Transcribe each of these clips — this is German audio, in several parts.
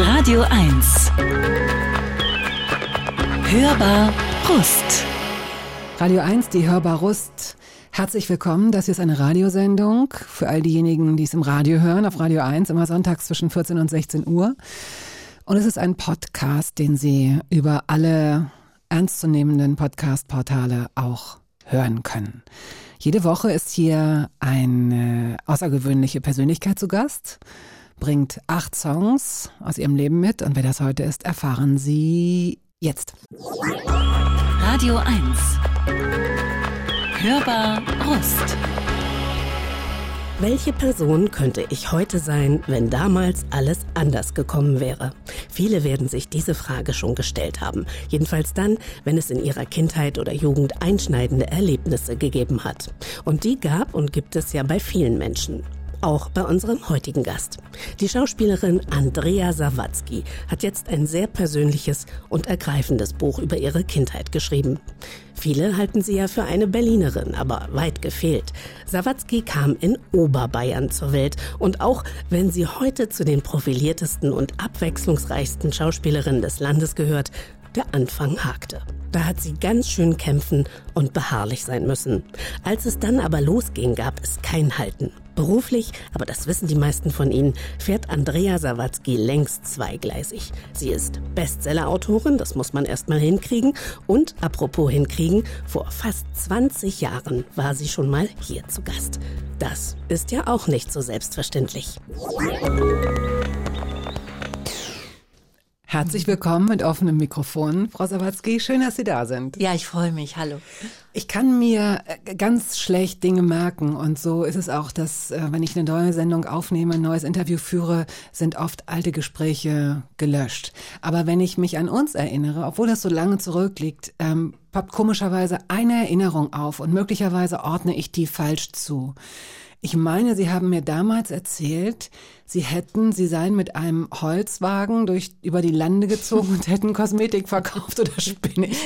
Radio 1. Hörbar Rust. Radio 1, die Hörbar Rust. Herzlich willkommen. Das hier ist eine Radiosendung für all diejenigen, die es im Radio hören, auf Radio 1, immer sonntags zwischen 14 und 16 Uhr. Und es ist ein Podcast, den Sie über alle ernstzunehmenden Podcast-Portale auch hören können. Jede Woche ist hier eine außergewöhnliche Persönlichkeit zu Gast, bringt acht Songs aus ihrem Leben mit und wer das heute ist, erfahren Sie jetzt. Radio 1. Hörbar Rust. Welche Person könnte ich heute sein, wenn damals alles anders gekommen wäre? Viele werden sich diese Frage schon gestellt haben. Jedenfalls dann, wenn es in ihrer Kindheit oder Jugend einschneidende Erlebnisse gegeben hat. Und die gab und gibt es ja bei vielen Menschen. Auch bei unserem heutigen Gast. Die Schauspielerin Andrea Sawatzki hat jetzt ein sehr persönliches und ergreifendes Buch über ihre Kindheit geschrieben. Viele halten sie ja für eine Berlinerin, aber weit gefehlt. Sawatzki kam in Oberbayern zur Welt und auch wenn sie heute zu den profiliertesten und abwechslungsreichsten Schauspielerinnen des Landes gehört, der Anfang hakte. Da hat sie ganz schön kämpfen und beharrlich sein müssen. Als es dann aber losging, gab es kein Halten. Beruflich, aber das wissen die meisten von Ihnen, fährt Andrea Sawatzki längst zweigleisig. Sie ist Bestseller-Autorin, das muss man erstmal hinkriegen. Und apropos hinkriegen, vor fast 20 Jahren war sie schon mal hier zu Gast. Das ist ja auch nicht so selbstverständlich. Herzlich willkommen mit offenem Mikrofon, Frau Sawatzki. Schön, dass Sie da sind. Ja, ich freue mich. Hallo. Ich kann mir äh, ganz schlecht Dinge merken und so ist es auch, dass äh, wenn ich eine neue Sendung aufnehme, ein neues Interview führe, sind oft alte Gespräche gelöscht. Aber wenn ich mich an uns erinnere, obwohl das so lange zurückliegt, ähm, poppt komischerweise eine Erinnerung auf und möglicherweise ordne ich die falsch zu. Ich meine, Sie haben mir damals erzählt, Sie hätten, Sie seien mit einem Holzwagen durch, über die Lande gezogen und hätten Kosmetik verkauft oder spinne ich?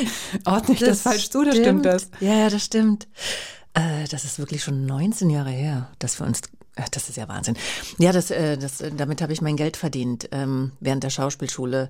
Ordne ich das, das falsch zu oder stimmt das? Ja, das stimmt. Äh, das ist wirklich schon 19 Jahre her, dass wir uns äh, das ist ja Wahnsinn. Ja, das, äh, das, damit habe ich mein Geld verdient ähm, während der Schauspielschule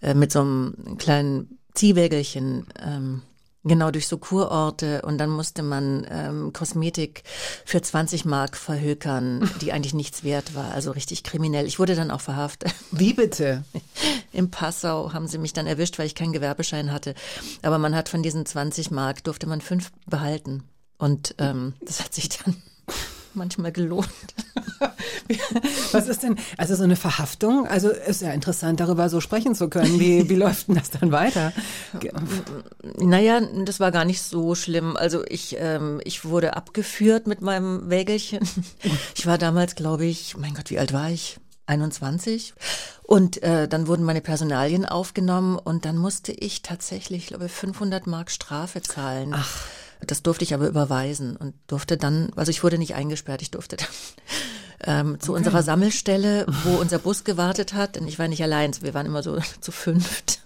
äh, mit so einem kleinen Ziehwägelchen. Ähm, Genau, durch so Kurorte und dann musste man ähm, Kosmetik für 20 Mark verhökern, die eigentlich nichts wert war, also richtig kriminell. Ich wurde dann auch verhaftet. Wie bitte? Im Passau haben sie mich dann erwischt, weil ich keinen Gewerbeschein hatte. Aber man hat von diesen 20 Mark, durfte man fünf behalten. Und ähm, das hat sich dann manchmal gelohnt. Was ist denn, also so eine Verhaftung? Also ist ja interessant, darüber so sprechen zu können. Wie, wie läuft denn das dann weiter? Naja, das war gar nicht so schlimm. Also ich, ähm, ich wurde abgeführt mit meinem Wägelchen. Ich war damals, glaube ich, mein Gott, wie alt war ich? 21. Und äh, dann wurden meine Personalien aufgenommen und dann musste ich tatsächlich, glaube ich, 500 Mark Strafe zahlen. Ach. Das durfte ich aber überweisen und durfte dann, also ich wurde nicht eingesperrt, ich durfte dann ähm, zu okay. unserer Sammelstelle, wo unser Bus gewartet hat. Denn ich war nicht allein, wir waren immer so zu fünft.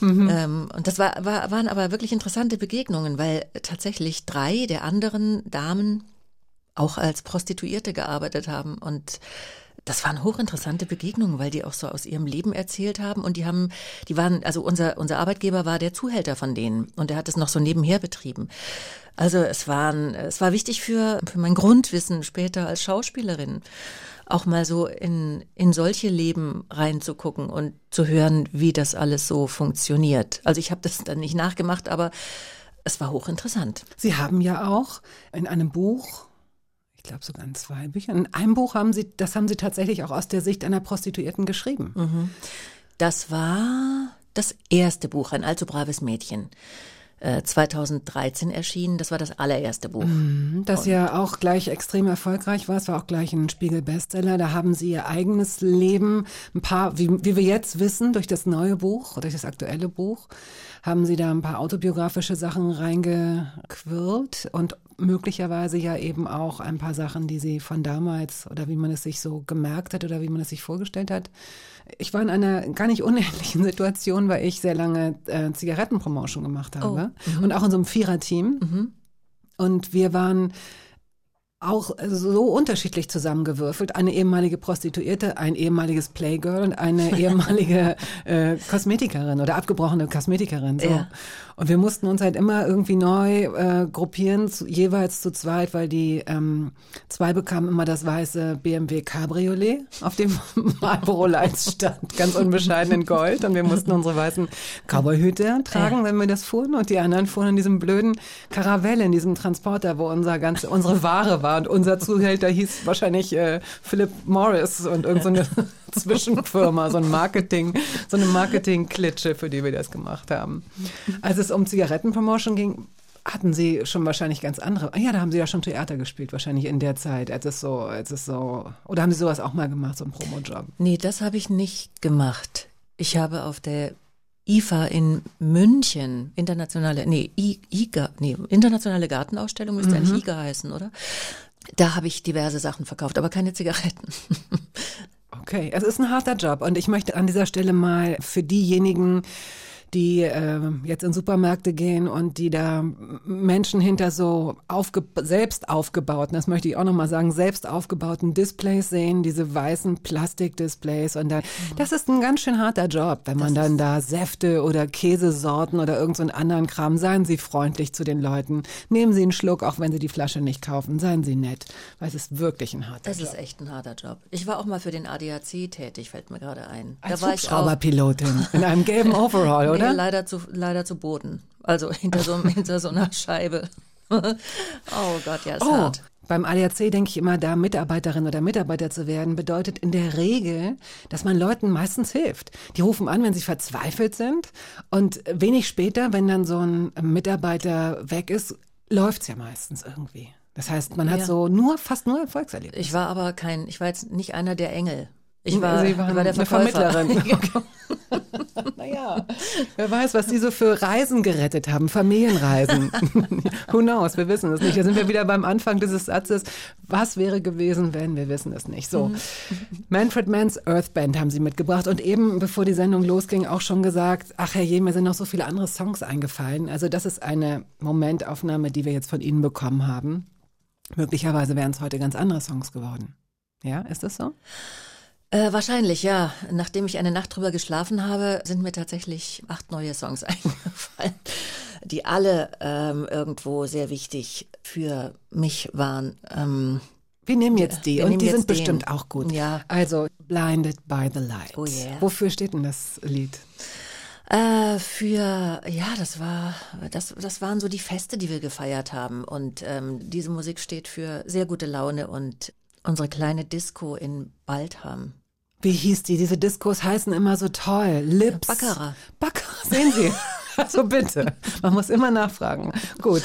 Mhm. Ähm, und das war, war, waren aber wirklich interessante Begegnungen, weil tatsächlich drei der anderen Damen auch als Prostituierte gearbeitet haben und das waren hochinteressante Begegnungen, weil die auch so aus ihrem Leben erzählt haben und die haben, die waren, also unser, unser Arbeitgeber war der Zuhälter von denen und er hat es noch so nebenher betrieben. Also es waren, es war wichtig für, für mein Grundwissen später als Schauspielerin auch mal so in, in solche Leben reinzugucken und zu hören, wie das alles so funktioniert. Also ich habe das dann nicht nachgemacht, aber es war hochinteressant. Sie haben ja auch in einem Buch glaube sogar in zwei Büchern. In einem Buch haben Sie, das haben Sie tatsächlich auch aus der Sicht einer Prostituierten geschrieben. Mhm. Das war das erste Buch, ein allzu braves Mädchen. 2013 äh, erschienen. Das war das allererste Buch. Mhm, das ja auch gleich extrem erfolgreich war. Es war auch gleich ein Spiegel-Bestseller. Da haben Sie Ihr eigenes Leben, ein paar, wie, wie wir jetzt wissen, durch das neue Buch, durch das aktuelle Buch, haben Sie da ein paar autobiografische Sachen reingequirlt und möglicherweise ja eben auch ein paar Sachen, die Sie von damals oder wie man es sich so gemerkt hat oder wie man es sich vorgestellt hat. Ich war in einer gar nicht unähnlichen Situation, weil ich sehr lange äh, Zigarettenpromotion gemacht habe oh. und auch in so einem Viererteam. Mhm. Und wir waren auch so unterschiedlich zusammengewürfelt. Eine ehemalige Prostituierte, ein ehemaliges Playgirl und eine ehemalige äh, Kosmetikerin oder abgebrochene Kosmetikerin. So. Ja. Und wir mussten uns halt immer irgendwie neu äh, gruppieren, zu, jeweils zu zweit, weil die ähm, zwei bekamen immer das weiße BMW Cabriolet, auf dem Marlboro Lights stand, ganz unbescheiden in Gold. Und wir mussten unsere weißen Cowboyhüte tragen, ja. wenn wir das fuhren. Und die anderen fuhren in diesem blöden Karavelle, in diesem Transporter, wo unser ganze, unsere Ware war. Und unser Zuhälter hieß wahrscheinlich äh, Philip Morris und irgendeine so Zwischenfirma, so ein Marketing, so eine Marketing-Klitsche, für die wir das gemacht haben. Als es um Zigarettenpromotion ging, hatten Sie schon wahrscheinlich ganz andere. Ja, da haben Sie ja schon Theater gespielt, wahrscheinlich in der Zeit, als es so, als es so. Oder haben Sie sowas auch mal gemacht, so ein Promojob? Nee, das habe ich nicht gemacht. Ich habe auf der IFA in München, internationale, nee, IGA, nee, internationale Gartenausstellung müsste mhm. eigentlich IGA heißen, oder? Da habe ich diverse Sachen verkauft, aber keine Zigaretten. Okay, es ist ein harter Job und ich möchte an dieser Stelle mal für diejenigen, die äh, jetzt in Supermärkte gehen und die da Menschen hinter so aufge selbst aufgebauten, das möchte ich auch nochmal sagen, selbst aufgebauten Displays sehen, diese weißen Plastikdisplays und dann, mhm. das ist ein ganz schön harter Job, wenn man das dann da Säfte oder Käsesorten oder irgendeinen so anderen Kram, seien Sie freundlich zu den Leuten, nehmen Sie einen Schluck, auch wenn Sie die Flasche nicht kaufen, seien Sie nett, weil es ist wirklich ein harter das Job. Das ist echt ein harter Job. Ich war auch mal für den ADAC tätig, fällt mir gerade ein. Als da war Hubschrauberpilotin in einem gelben Overall, oder? Oder? Leider zu, leider zu Boden. Also hinter so, hinter so einer Scheibe. oh Gott, ja, ist oh. hart. Beim ADAC denke ich immer, da Mitarbeiterin oder Mitarbeiter zu werden, bedeutet in der Regel, dass man Leuten meistens hilft. Die rufen an, wenn sie verzweifelt sind. Und wenig später, wenn dann so ein Mitarbeiter weg ist, läuft es ja meistens irgendwie. Das heißt, man hat ja. so nur, fast nur Erfolgserlebnisse. Ich war aber kein, ich war jetzt nicht einer der Engel. Ich war, Sie waren war der Verkäufer. Vermittlerin. naja, wer weiß, was die so für Reisen gerettet haben, Familienreisen. Who knows, wir wissen es nicht. Da sind wir wieder beim Anfang dieses Satzes. Was wäre gewesen, wenn, wir wissen es nicht. So, mhm. Manfred Manns Earth Band haben sie mitgebracht und eben, bevor die Sendung losging, auch schon gesagt, ach herrje, mir sind noch so viele andere Songs eingefallen. Also das ist eine Momentaufnahme, die wir jetzt von Ihnen bekommen haben. Möglicherweise wären es heute ganz andere Songs geworden. Ja, ist das so? Äh, wahrscheinlich, ja. Nachdem ich eine Nacht drüber geschlafen habe, sind mir tatsächlich acht neue Songs eingefallen, die alle ähm, irgendwo sehr wichtig für mich waren. Ähm, wir nehmen jetzt die und die sind bestimmt den. auch gut. Ja. Also Blinded by the Light. Oh yeah. Wofür steht denn das Lied? Äh, für, ja, das war, das, das waren so die Feste, die wir gefeiert haben. Und ähm, diese Musik steht für sehr gute Laune und unsere kleine Disco in Baldham. Wie hieß die? Diese Diskos heißen immer so toll. Lips. Baccarat. Baccarat, sehen Sie. also bitte. Man muss immer nachfragen. Gut.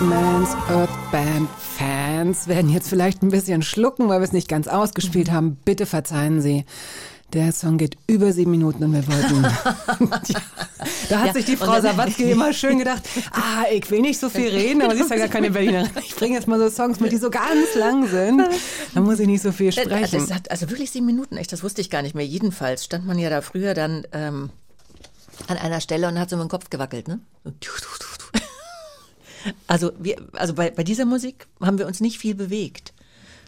Manns Earth Band Fans werden jetzt vielleicht ein bisschen schlucken, weil wir es nicht ganz ausgespielt haben. Bitte verzeihen Sie. Der Song geht über sieben Minuten und wir wollten. ja, da hat ja, sich die Frau Sawatzki immer schön gedacht, ah, ich will nicht so viel reden, aber sie ist ja gar keine Berlinerin. Ich bringe jetzt mal so Songs mit, die so ganz lang sind. Da muss ich nicht so viel äh, sprechen. Hat also wirklich sieben Minuten, echt, das wusste ich gar nicht mehr. Jedenfalls stand man ja da früher dann ähm, an einer Stelle und hat so mit dem Kopf gewackelt, ne? Also, wir, also bei, bei dieser Musik haben wir uns nicht viel bewegt.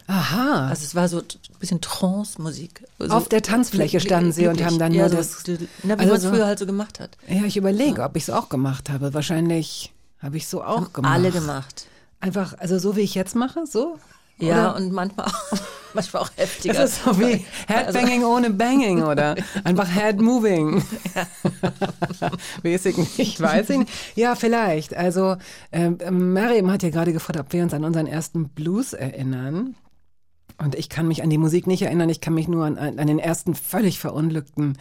Aha. Also es war so ein bisschen Trance-Musik. Also Auf der Tanzfläche standen Sie und haben dann ja, nur das... So, na, wie also man es früher halt so gemacht hat. Ja, ich überlege, ja. ob ich es auch gemacht habe. Wahrscheinlich habe ich so auch haben gemacht. Alle gemacht. Einfach, also so wie ich jetzt mache, so? Ja, oder? und manchmal auch, manchmal auch heftiger. Das ist so wie Headbanging also, ohne Banging, oder? Einfach Head Moving. Ja. weiß ich nicht, weiß ich nicht. Ja, vielleicht. Also, äh, Mariam hat ja gerade gefragt, ob wir uns an unseren ersten Blues erinnern. Und ich kann mich an die Musik nicht erinnern, ich kann mich nur an, an den ersten völlig verunglückten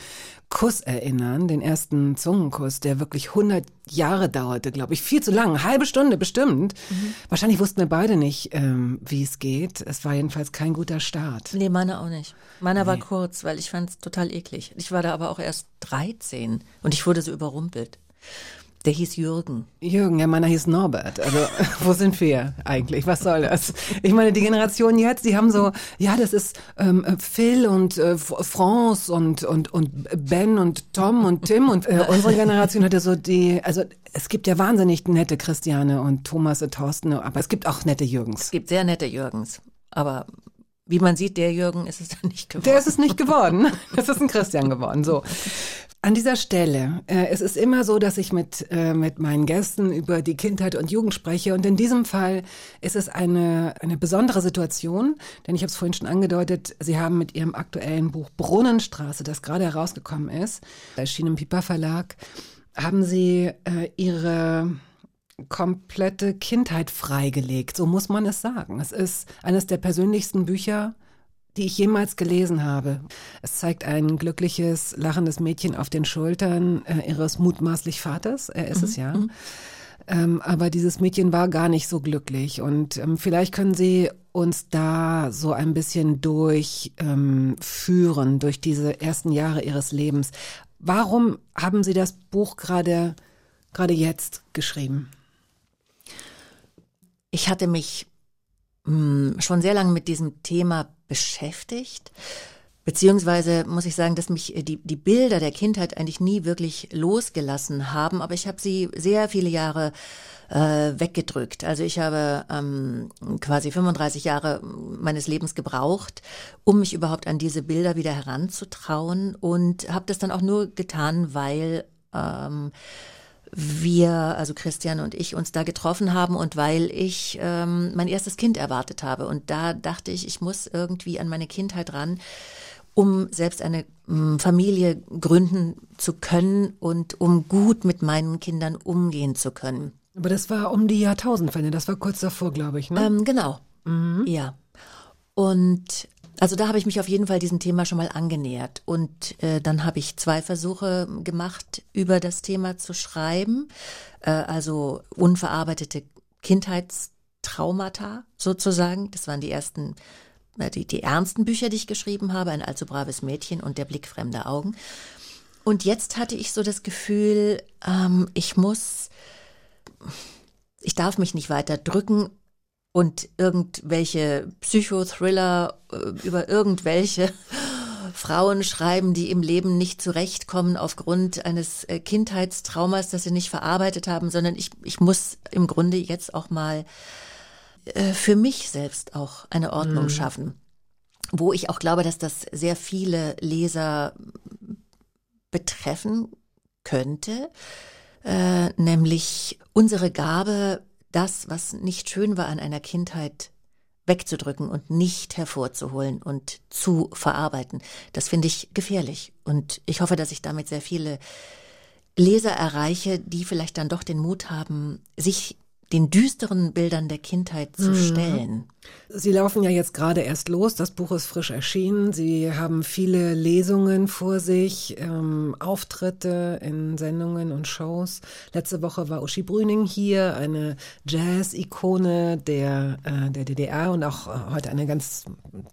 Kuss erinnern, den ersten Zungenkuss, der wirklich 100 Jahre dauerte, glaube ich, viel zu lang, halbe Stunde bestimmt. Mhm. Wahrscheinlich wussten wir beide nicht, ähm, wie es geht. Es war jedenfalls kein guter Start. Nee, meiner auch nicht. Meiner nee. war kurz, weil ich fand es total eklig. Ich war da aber auch erst 13 und ich wurde so überrumpelt. Der hieß Jürgen. Jürgen, ja, meiner hieß Norbert. Also, wo sind wir eigentlich? Was soll das? Ich meine, die Generation jetzt, die haben so, ja, das ist ähm, Phil und äh, France und, und, und Ben und Tom und Tim und äh, unsere Generation hatte so die, also es gibt ja wahnsinnig nette Christiane und Thomas und Thorsten, aber es gibt auch nette Jürgens. Es gibt sehr nette Jürgens, aber wie man sieht, der Jürgen ist es dann nicht geworden. Der ist es nicht geworden. Es ist ein Christian geworden. So. An dieser Stelle, äh, es ist immer so, dass ich mit, äh, mit meinen Gästen über die Kindheit und Jugend spreche. Und in diesem Fall ist es eine, eine besondere Situation, denn ich habe es vorhin schon angedeutet, Sie haben mit Ihrem aktuellen Buch Brunnenstraße, das gerade herausgekommen ist, erschien im Piper Verlag, haben Sie äh, Ihre komplette Kindheit freigelegt, so muss man es sagen. Es ist eines der persönlichsten Bücher, die ich jemals gelesen habe. Es zeigt ein glückliches, lachendes Mädchen auf den Schultern äh, ihres mutmaßlich Vaters. Er ist mhm. es ja. Mhm. Ähm, aber dieses Mädchen war gar nicht so glücklich. Und ähm, vielleicht können Sie uns da so ein bisschen durchführen, ähm, durch diese ersten Jahre Ihres Lebens. Warum haben Sie das Buch gerade, gerade jetzt geschrieben? Ich hatte mich hm, schon sehr lange mit diesem Thema beschäftigt. Beziehungsweise muss ich sagen, dass mich äh, die, die Bilder der Kindheit eigentlich nie wirklich losgelassen haben, aber ich habe sie sehr viele Jahre äh, weggedrückt. Also ich habe ähm, quasi 35 Jahre meines Lebens gebraucht, um mich überhaupt an diese Bilder wieder heranzutrauen und habe das dann auch nur getan, weil ähm, wir, also Christian und ich, uns da getroffen haben und weil ich ähm, mein erstes Kind erwartet habe. Und da dachte ich, ich muss irgendwie an meine Kindheit ran, um selbst eine ähm, Familie gründen zu können und um gut mit meinen Kindern umgehen zu können. Aber das war um die Jahrtausendwende, das war kurz davor, glaube ich, ne? Ähm, genau. Mhm. Ja. Und also da habe ich mich auf jeden Fall diesem Thema schon mal angenähert. Und äh, dann habe ich zwei Versuche gemacht, über das Thema zu schreiben. Äh, also unverarbeitete Kindheitstraumata sozusagen. Das waren die ersten, äh, die, die ernsten Bücher, die ich geschrieben habe. Ein allzu braves Mädchen und der Blick fremder Augen. Und jetzt hatte ich so das Gefühl, ähm, ich muss, ich darf mich nicht weiter drücken und irgendwelche Psychothriller äh, über irgendwelche Frauen schreiben, die im Leben nicht zurechtkommen aufgrund eines äh, Kindheitstraumas, das sie nicht verarbeitet haben, sondern ich, ich muss im Grunde jetzt auch mal äh, für mich selbst auch eine Ordnung mhm. schaffen, wo ich auch glaube, dass das sehr viele Leser betreffen könnte, äh, nämlich unsere Gabe, das, was nicht schön war an einer Kindheit, wegzudrücken und nicht hervorzuholen und zu verarbeiten. Das finde ich gefährlich. Und ich hoffe, dass ich damit sehr viele Leser erreiche, die vielleicht dann doch den Mut haben, sich den düsteren Bildern der Kindheit zu mhm. stellen. Sie laufen ja jetzt gerade erst los. Das Buch ist frisch erschienen. Sie haben viele Lesungen vor sich, ähm, Auftritte in Sendungen und Shows. Letzte Woche war Uschi Brüning hier, eine Jazz-Ikone der, äh, der DDR und auch äh, heute eine ganz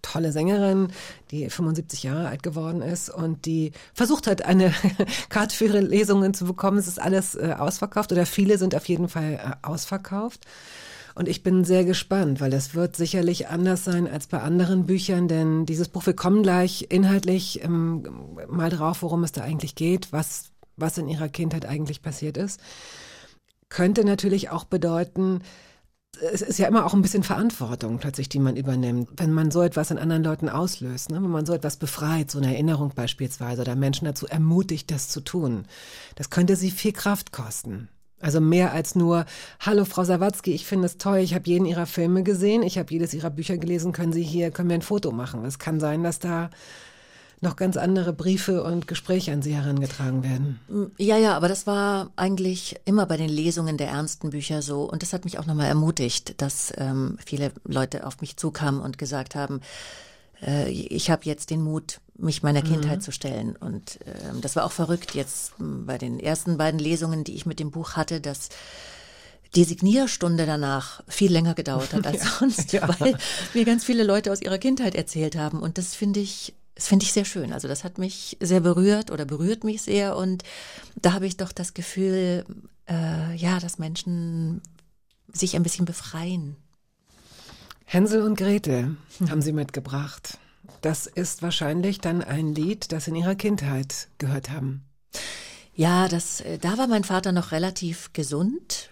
tolle Sängerin, die 75 Jahre alt geworden ist und die versucht hat, eine Karte für ihre Lesungen zu bekommen. Es ist alles äh, ausverkauft oder viele sind auf jeden Fall äh, ausverkauft. Und ich bin sehr gespannt, weil das wird sicherlich anders sein als bei anderen Büchern, denn dieses Buch, wir kommen gleich inhaltlich ähm, mal drauf, worum es da eigentlich geht, was, was in ihrer Kindheit eigentlich passiert ist, könnte natürlich auch bedeuten, es ist ja immer auch ein bisschen Verantwortung plötzlich, die man übernimmt, wenn man so etwas in anderen Leuten auslöst, ne? wenn man so etwas befreit, so eine Erinnerung beispielsweise, oder Menschen dazu ermutigt, das zu tun. Das könnte sie viel Kraft kosten. Also mehr als nur, hallo Frau Sawatzki, ich finde es toll, ich habe jeden Ihrer Filme gesehen, ich habe jedes Ihrer Bücher gelesen, können Sie hier, können wir ein Foto machen. Es kann sein, dass da noch ganz andere Briefe und Gespräche an Sie herangetragen werden. Ja, ja, aber das war eigentlich immer bei den Lesungen der ernsten Bücher so. Und das hat mich auch nochmal ermutigt, dass ähm, viele Leute auf mich zukamen und gesagt haben, äh, ich habe jetzt den Mut, mich meiner Kindheit mhm. zu stellen. Und äh, das war auch verrückt jetzt bei den ersten beiden Lesungen, die ich mit dem Buch hatte, dass die Signierstunde danach viel länger gedauert hat als ja, sonst, ja. weil mir ganz viele Leute aus ihrer Kindheit erzählt haben. Und das finde ich, das finde ich sehr schön. Also das hat mich sehr berührt oder berührt mich sehr. Und da habe ich doch das Gefühl, äh, ja, dass Menschen sich ein bisschen befreien. Hänsel und Gretel haben Sie mitgebracht. Das ist wahrscheinlich dann ein Lied, das Sie in Ihrer Kindheit gehört haben. Ja, das, äh, da war mein Vater noch relativ gesund.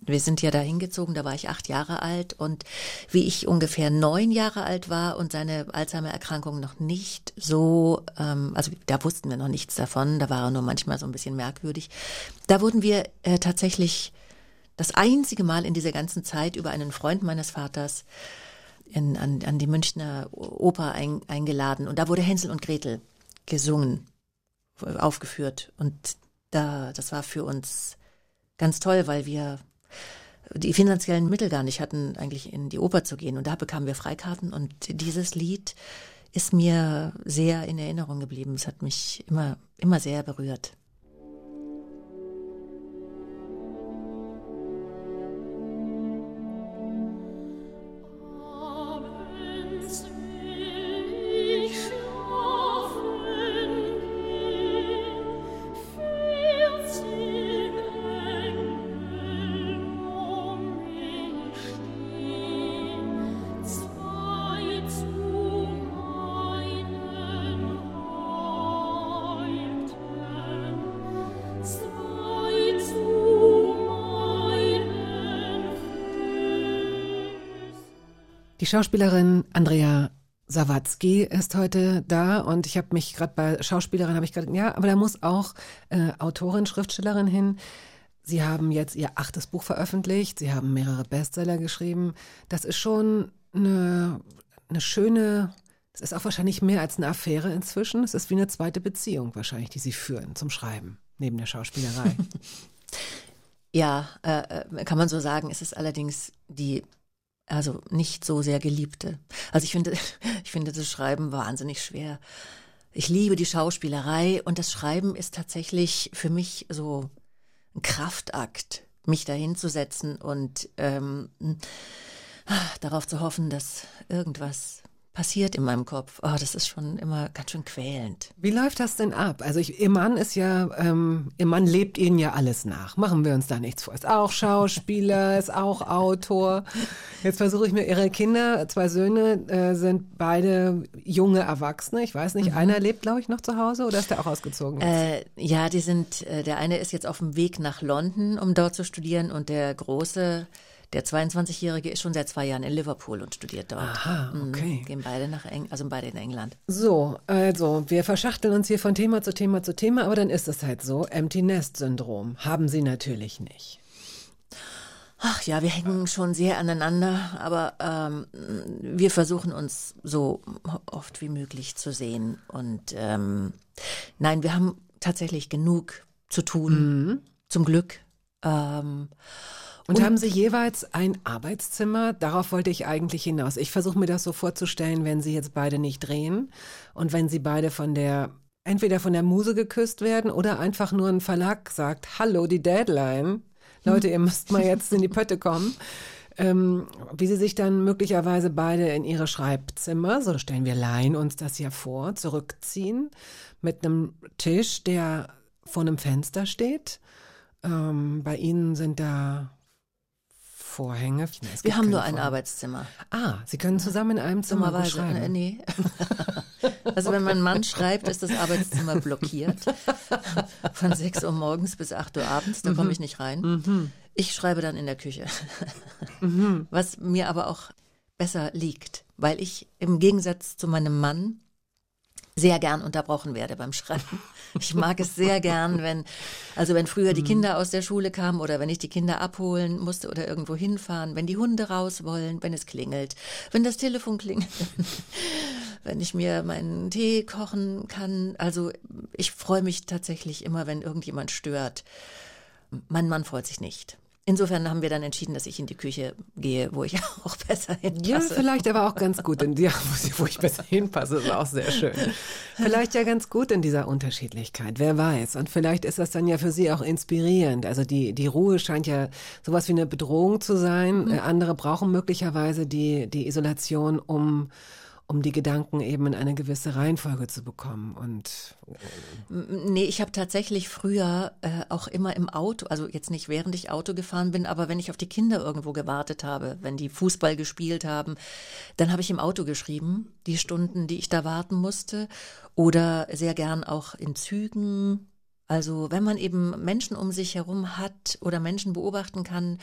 Wir sind ja da hingezogen, da war ich acht Jahre alt und wie ich ungefähr neun Jahre alt war und seine Alzheimer-Erkrankung noch nicht so, ähm, also da wussten wir noch nichts davon, da war er nur manchmal so ein bisschen merkwürdig. Da wurden wir äh, tatsächlich das einzige Mal in dieser ganzen Zeit über einen Freund meines Vaters in, an, an die Münchner Oper ein, eingeladen und da wurde Hänsel und Gretel gesungen, aufgeführt und da, das war für uns ganz toll, weil wir die finanziellen Mittel gar nicht hatten, eigentlich in die Oper zu gehen. Und da bekamen wir Freikarten und dieses Lied ist mir sehr in Erinnerung geblieben. Es hat mich immer, immer sehr berührt. Schauspielerin Andrea Sawatzki ist heute da und ich habe mich gerade bei Schauspielerin habe ich gerade ja, aber da muss auch äh, Autorin, Schriftstellerin hin. Sie haben jetzt ihr achtes Buch veröffentlicht, Sie haben mehrere Bestseller geschrieben. Das ist schon eine, eine schöne, das ist auch wahrscheinlich mehr als eine Affäre inzwischen. Es ist wie eine zweite Beziehung wahrscheinlich, die Sie führen zum Schreiben, neben der Schauspielerei. ja, äh, äh, kann man so sagen. Es ist allerdings die also nicht so sehr geliebte. Also ich finde, ich finde das Schreiben wahnsinnig schwer. Ich liebe die Schauspielerei und das Schreiben ist tatsächlich für mich so ein Kraftakt, mich dahinzusetzen und ähm, darauf zu hoffen, dass irgendwas passiert in meinem Kopf. Oh, das ist schon immer ganz schön quälend. Wie läuft das denn ab? Also ich, Ihr Mann ist ja, ähm, Ihr Mann lebt Ihnen ja alles nach. Machen wir uns da nichts vor. Ist auch Schauspieler, ist auch Autor. Jetzt versuche ich mir, Ihre Kinder, zwei Söhne, äh, sind beide junge Erwachsene. Ich weiß nicht, mhm. einer lebt, glaube ich, noch zu Hause oder ist der auch ausgezogen? Äh, ja, die sind, äh, der eine ist jetzt auf dem Weg nach London, um dort zu studieren und der große der 22-Jährige ist schon seit zwei Jahren in Liverpool und studiert dort. Aha, mhm. okay. Mhm, gehen beide nach Eng also beide in England. So, also wir verschachteln uns hier von Thema zu Thema zu Thema, aber dann ist es halt so. Empty Nest Syndrom haben Sie natürlich nicht. Ach ja, wir hängen schon sehr aneinander, aber ähm, wir versuchen uns so oft wie möglich zu sehen. Und ähm, nein, wir haben tatsächlich genug zu tun, mhm. zum Glück. Ähm, und, und haben Sie jeweils ein Arbeitszimmer? Darauf wollte ich eigentlich hinaus. Ich versuche mir das so vorzustellen, wenn Sie jetzt beide nicht drehen und wenn Sie beide von der entweder von der Muse geküsst werden oder einfach nur ein Verlag sagt, hallo, die Deadline. Leute, ihr müsst mal jetzt in die Pötte kommen. Ähm, wie sie sich dann möglicherweise beide in ihre Schreibzimmer, so stellen wir leihen uns das ja vor, zurückziehen mit einem Tisch, der vor einem Fenster steht. Ähm, bei ihnen sind da Vorhänge. Wir haben nur ein Arbeitszimmer. Ah, Sie können zusammen in einem Zimmer Dummerweise, schreiben? Äh, nee. also wenn mein Mann schreibt, ist das Arbeitszimmer blockiert. Von 6 Uhr morgens bis 8 Uhr abends, da mhm. komme ich nicht rein. Mhm. Ich schreibe dann in der Küche. Mhm. Was mir aber auch besser liegt, weil ich im Gegensatz zu meinem Mann sehr gern unterbrochen werde beim Schreiben. Ich mag es sehr gern, wenn, also wenn früher die Kinder aus der Schule kamen oder wenn ich die Kinder abholen musste oder irgendwo hinfahren, wenn die Hunde raus wollen, wenn es klingelt, wenn das Telefon klingelt, wenn ich mir meinen Tee kochen kann. Also ich freue mich tatsächlich immer, wenn irgendjemand stört. Mein Mann freut sich nicht. Insofern haben wir dann entschieden, dass ich in die Küche gehe, wo ich auch besser hinpasse. Ja, vielleicht aber auch ganz gut in die, wo ich besser hinpasse, ist auch sehr schön. Vielleicht ja ganz gut in dieser Unterschiedlichkeit, wer weiß. Und vielleicht ist das dann ja für Sie auch inspirierend. Also die, die Ruhe scheint ja sowas wie eine Bedrohung zu sein. Mhm. Andere brauchen möglicherweise die, die Isolation, um um die Gedanken eben in eine gewisse Reihenfolge zu bekommen. Und nee, ich habe tatsächlich früher äh, auch immer im Auto, also jetzt nicht während ich Auto gefahren bin, aber wenn ich auf die Kinder irgendwo gewartet habe, wenn die Fußball gespielt haben, dann habe ich im Auto geschrieben, die Stunden, die ich da warten musste, oder sehr gern auch in Zügen. Also wenn man eben Menschen um sich herum hat oder Menschen beobachten kann,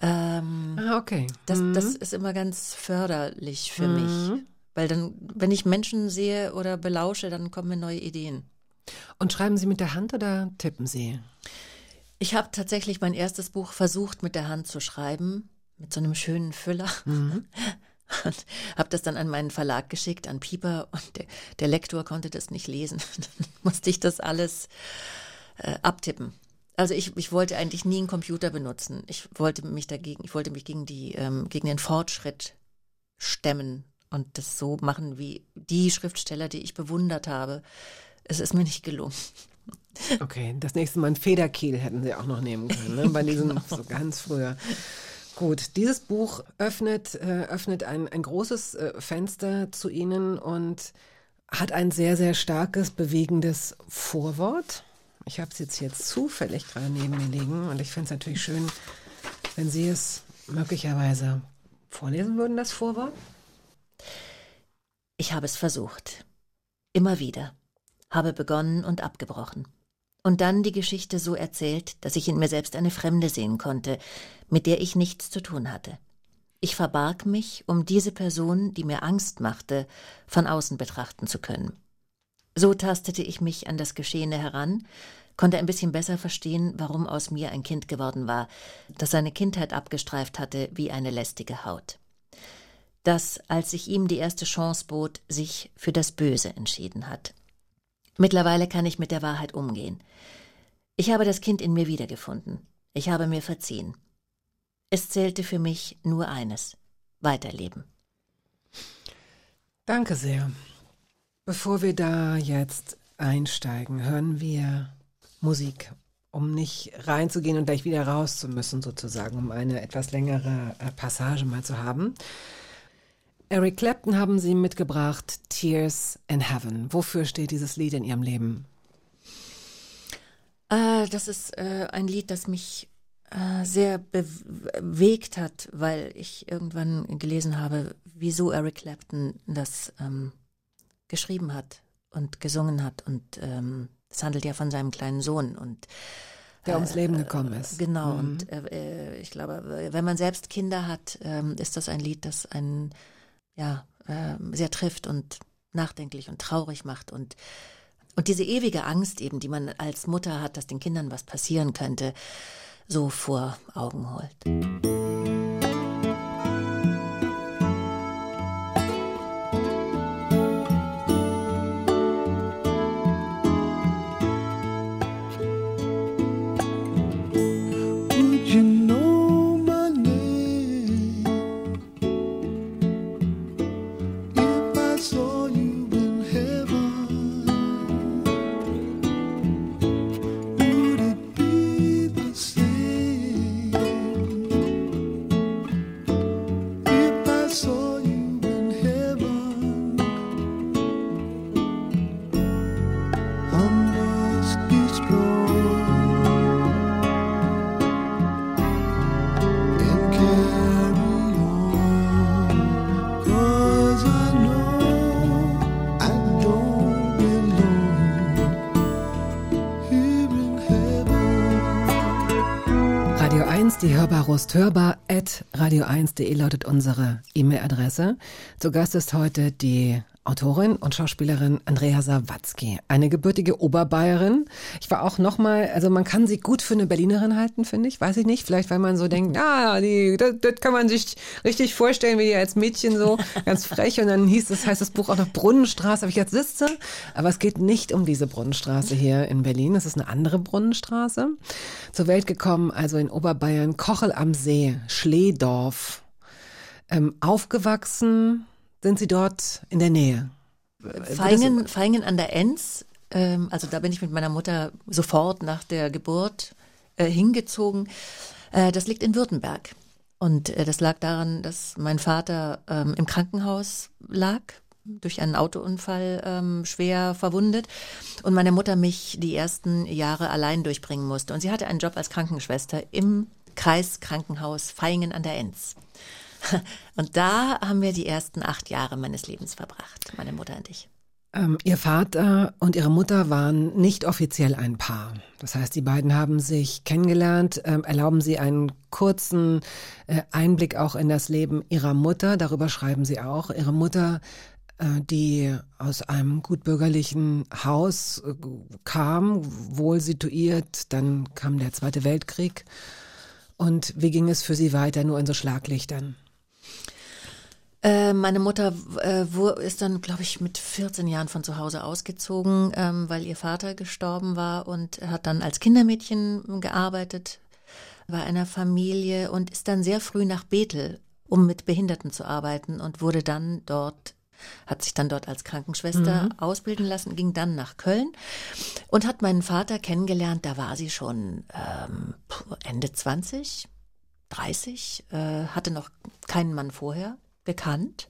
ähm, ah, okay. Das, mhm. das ist immer ganz förderlich für mhm. mich. Weil dann, wenn ich Menschen sehe oder belausche, dann kommen mir neue Ideen. Und schreiben Sie mit der Hand oder tippen Sie? Ich habe tatsächlich mein erstes Buch versucht mit der Hand zu schreiben, mit so einem schönen Füller. Mhm. Und habe das dann an meinen Verlag geschickt, an Pieper, und der, der Lektor konnte das nicht lesen. Dann musste ich das alles äh, abtippen. Also ich, ich wollte eigentlich nie einen Computer benutzen. Ich wollte mich dagegen, ich wollte mich gegen die, ähm, gegen den Fortschritt stemmen und das so machen wie die Schriftsteller, die ich bewundert habe. Es ist mir nicht gelungen. Okay, das nächste Mal ein Federkiel hätten Sie auch noch nehmen können, ne? bei diesem genau. so ganz früher. Gut, dieses Buch öffnet, äh, öffnet ein, ein großes äh, Fenster zu Ihnen und hat ein sehr, sehr starkes, bewegendes Vorwort. Ich habe es jetzt hier zufällig gerade neben mir liegen und ich finde es natürlich schön, wenn Sie es möglicherweise vorlesen würden, das Vorwort. Ich habe es versucht. Immer wieder. Habe begonnen und abgebrochen. Und dann die Geschichte so erzählt, dass ich in mir selbst eine Fremde sehen konnte, mit der ich nichts zu tun hatte. Ich verbarg mich, um diese Person, die mir Angst machte, von außen betrachten zu können. So tastete ich mich an das Geschehene heran, konnte ein bisschen besser verstehen, warum aus mir ein Kind geworden war, das seine Kindheit abgestreift hatte wie eine lästige Haut das, als sich ihm die erste Chance bot, sich für das Böse entschieden hat. Mittlerweile kann ich mit der Wahrheit umgehen. Ich habe das Kind in mir wiedergefunden. Ich habe mir verziehen. Es zählte für mich nur eines Weiterleben. Danke sehr. Bevor wir da jetzt einsteigen, hören wir Musik, um nicht reinzugehen und gleich wieder raus zu müssen, sozusagen, um eine etwas längere äh, Passage mal zu haben. Eric Clapton haben Sie mitgebracht, Tears in Heaven. Wofür steht dieses Lied in Ihrem Leben? Äh, das ist äh, ein Lied, das mich äh, sehr bewegt hat, weil ich irgendwann gelesen habe, wieso Eric Clapton das ähm, geschrieben hat und gesungen hat. Und es ähm, handelt ja von seinem kleinen Sohn und der ums Leben gekommen ist. Genau, mhm. und äh, ich glaube, wenn man selbst Kinder hat, ähm, ist das ein Lied, das einen ja, äh, sehr trifft und nachdenklich und traurig macht und und diese ewige Angst eben, die man als Mutter hat, dass den Kindern was passieren könnte, so vor Augen holt. Brust hörbar at radio1.de lautet unsere E-Mail-Adresse. Zu Gast ist heute die Autorin und Schauspielerin Andrea Sawatzki, eine gebürtige Oberbayerin. Ich war auch nochmal, also man kann sie gut für eine Berlinerin halten, finde ich. Weiß ich nicht, vielleicht weil man so denkt, ah, die, das, das kann man sich richtig vorstellen, wie die als Mädchen so ganz frech. Und dann hieß das, heißt das Buch auch noch Brunnenstraße. Habe ich jetzt sitze, aber es geht nicht um diese Brunnenstraße hier in Berlin. Es ist eine andere Brunnenstraße. Zur Welt gekommen, also in Oberbayern, Kochel am See, Schleedorf. Ähm, aufgewachsen sind Sie dort in der Nähe? Feingen, Feingen an der Enz, ähm, also da bin ich mit meiner Mutter sofort nach der Geburt äh, hingezogen. Äh, das liegt in Württemberg. Und äh, das lag daran, dass mein Vater ähm, im Krankenhaus lag, durch einen Autounfall ähm, schwer verwundet und meine Mutter mich die ersten Jahre allein durchbringen musste. Und sie hatte einen Job als Krankenschwester im Kreiskrankenhaus Feingen an der Enz. Und da haben wir die ersten acht Jahre meines Lebens verbracht, meine Mutter und ich. Ähm, ihr Vater und Ihre Mutter waren nicht offiziell ein Paar. Das heißt, die beiden haben sich kennengelernt. Ähm, erlauben Sie einen kurzen äh, Einblick auch in das Leben Ihrer Mutter. Darüber schreiben Sie auch. Ihre Mutter, äh, die aus einem gutbürgerlichen Haus äh, kam, wohl situiert. Dann kam der Zweite Weltkrieg. Und wie ging es für Sie weiter, nur in so Schlaglichtern? Äh, meine Mutter äh, ist dann, glaube ich, mit 14 Jahren von zu Hause ausgezogen, ähm, weil ihr Vater gestorben war und hat dann als Kindermädchen gearbeitet bei einer Familie und ist dann sehr früh nach Bethel, um mit Behinderten zu arbeiten und wurde dann dort hat sich dann dort als Krankenschwester mhm. ausbilden lassen, ging dann nach Köln und hat meinen Vater kennengelernt. Da war sie schon ähm, Ende 20, 30, äh, hatte noch keinen Mann vorher gekannt,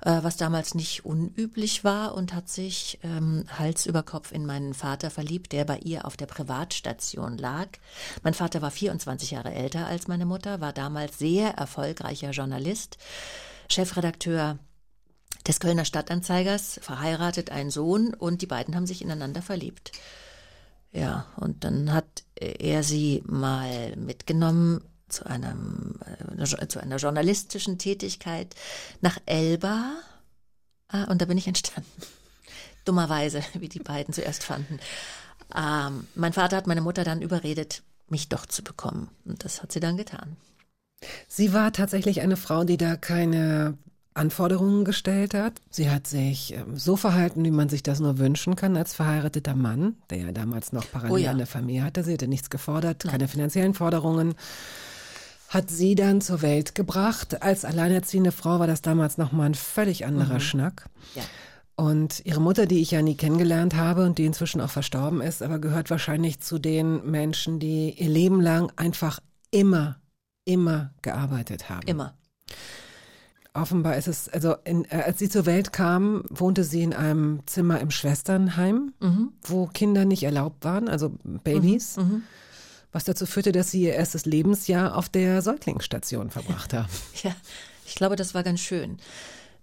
äh, was damals nicht unüblich war und hat sich ähm, Hals über Kopf in meinen Vater verliebt, der bei ihr auf der Privatstation lag. Mein Vater war 24 Jahre älter als meine Mutter, war damals sehr erfolgreicher Journalist, Chefredakteur des Kölner Stadtanzeigers, verheiratet, ein Sohn und die beiden haben sich ineinander verliebt. Ja, und dann hat er sie mal mitgenommen zu, einem, äh, zu einer journalistischen Tätigkeit nach Elba. Ah, und da bin ich entstanden. Dummerweise, wie die beiden zuerst fanden. Ähm, mein Vater hat meine Mutter dann überredet, mich doch zu bekommen. Und das hat sie dann getan. Sie war tatsächlich eine Frau, die da keine Anforderungen gestellt hat. Sie hat sich ähm, so verhalten, wie man sich das nur wünschen kann als verheirateter Mann, der ja damals noch parallel oh ja. eine Familie hatte. Sie hatte nichts gefordert, Nein. keine finanziellen Forderungen hat sie dann zur Welt gebracht. Als alleinerziehende Frau war das damals nochmal ein völlig anderer mhm. Schnack. Ja. Und ihre Mutter, die ich ja nie kennengelernt habe und die inzwischen auch verstorben ist, aber gehört wahrscheinlich zu den Menschen, die ihr Leben lang einfach immer, immer gearbeitet haben. Immer. Offenbar ist es, also in, äh, als sie zur Welt kam, wohnte sie in einem Zimmer im Schwesternheim, mhm. wo Kinder nicht erlaubt waren, also Babys. Mhm. Was dazu führte, dass Sie Ihr erstes Lebensjahr auf der Säuglingsstation verbracht haben. ja, ich glaube, das war ganz schön.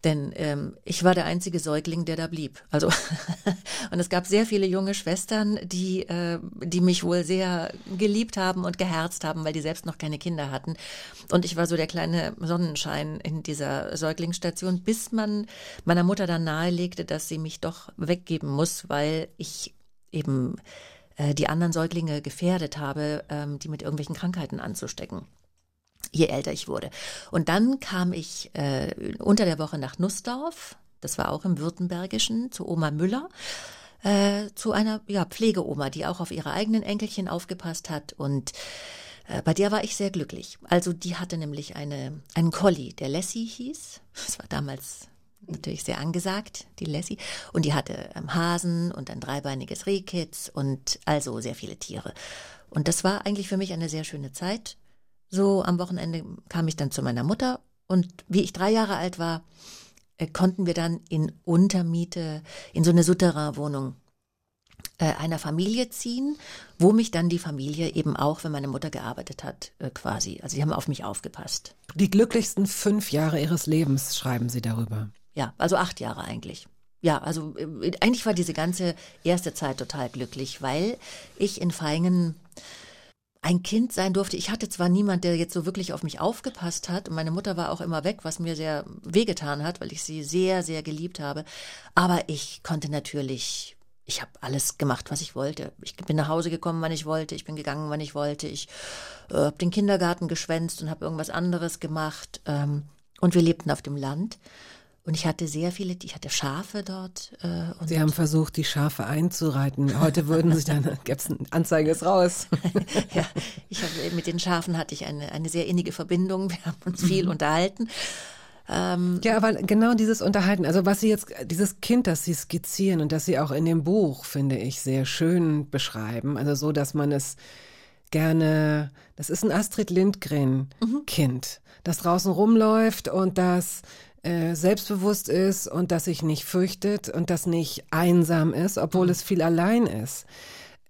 Denn ähm, ich war der einzige Säugling, der da blieb. Also und es gab sehr viele junge Schwestern, die, äh, die mich wohl sehr geliebt haben und geherzt haben, weil die selbst noch keine Kinder hatten. Und ich war so der kleine Sonnenschein in dieser Säuglingsstation, bis man meiner Mutter dann nahelegte, dass sie mich doch weggeben muss, weil ich eben äh, die anderen Säuglinge gefährdet habe, ähm, die mit irgendwelchen Krankheiten anzustecken je älter ich wurde. Und dann kam ich äh, unter der Woche nach Nussdorf, das war auch im Württembergischen, zu Oma Müller, äh, zu einer ja, Pflegeoma, die auch auf ihre eigenen Enkelchen aufgepasst hat und äh, bei der war ich sehr glücklich. Also die hatte nämlich eine, einen Collie, der Lassie hieß. Das war damals natürlich sehr angesagt, die Lassie. Und die hatte ähm, Hasen und ein dreibeiniges Rehkitz und also sehr viele Tiere. Und das war eigentlich für mich eine sehr schöne Zeit. So am Wochenende kam ich dann zu meiner Mutter und wie ich drei Jahre alt war, äh, konnten wir dann in Untermiete in so eine Souterrain-Wohnung äh, einer Familie ziehen, wo mich dann die Familie eben auch, wenn meine Mutter gearbeitet hat, äh, quasi, also sie haben auf mich aufgepasst. Die glücklichsten fünf Jahre ihres Lebens schreiben Sie darüber. Ja, also acht Jahre eigentlich. Ja, also äh, eigentlich war diese ganze erste Zeit total glücklich, weil ich in Feingen ein Kind sein durfte. Ich hatte zwar niemand, der jetzt so wirklich auf mich aufgepasst hat und meine Mutter war auch immer weg, was mir sehr wehgetan hat, weil ich sie sehr, sehr geliebt habe. Aber ich konnte natürlich, ich habe alles gemacht, was ich wollte. Ich bin nach Hause gekommen, wann ich wollte. Ich bin gegangen, wann ich wollte. Ich äh, habe den Kindergarten geschwänzt und habe irgendwas anderes gemacht. Ähm, und wir lebten auf dem Land. Und ich hatte sehr viele, ich hatte Schafe dort. Äh, und Sie haben versucht, die Schafe einzureiten. Heute würden Sie dann, gäbe es eine Anzeige ist raus. ja, ich habe, mit den Schafen hatte ich eine, eine sehr innige Verbindung. Wir haben uns viel mhm. unterhalten. Ähm, ja, aber genau dieses Unterhalten, also was Sie jetzt, dieses Kind, das Sie skizzieren und das Sie auch in dem Buch, finde ich, sehr schön beschreiben. Also so, dass man es gerne, das ist ein Astrid Lindgren-Kind, mhm. das draußen rumläuft und das äh, selbstbewusst ist und das sich nicht fürchtet und das nicht einsam ist, obwohl mhm. es viel allein ist.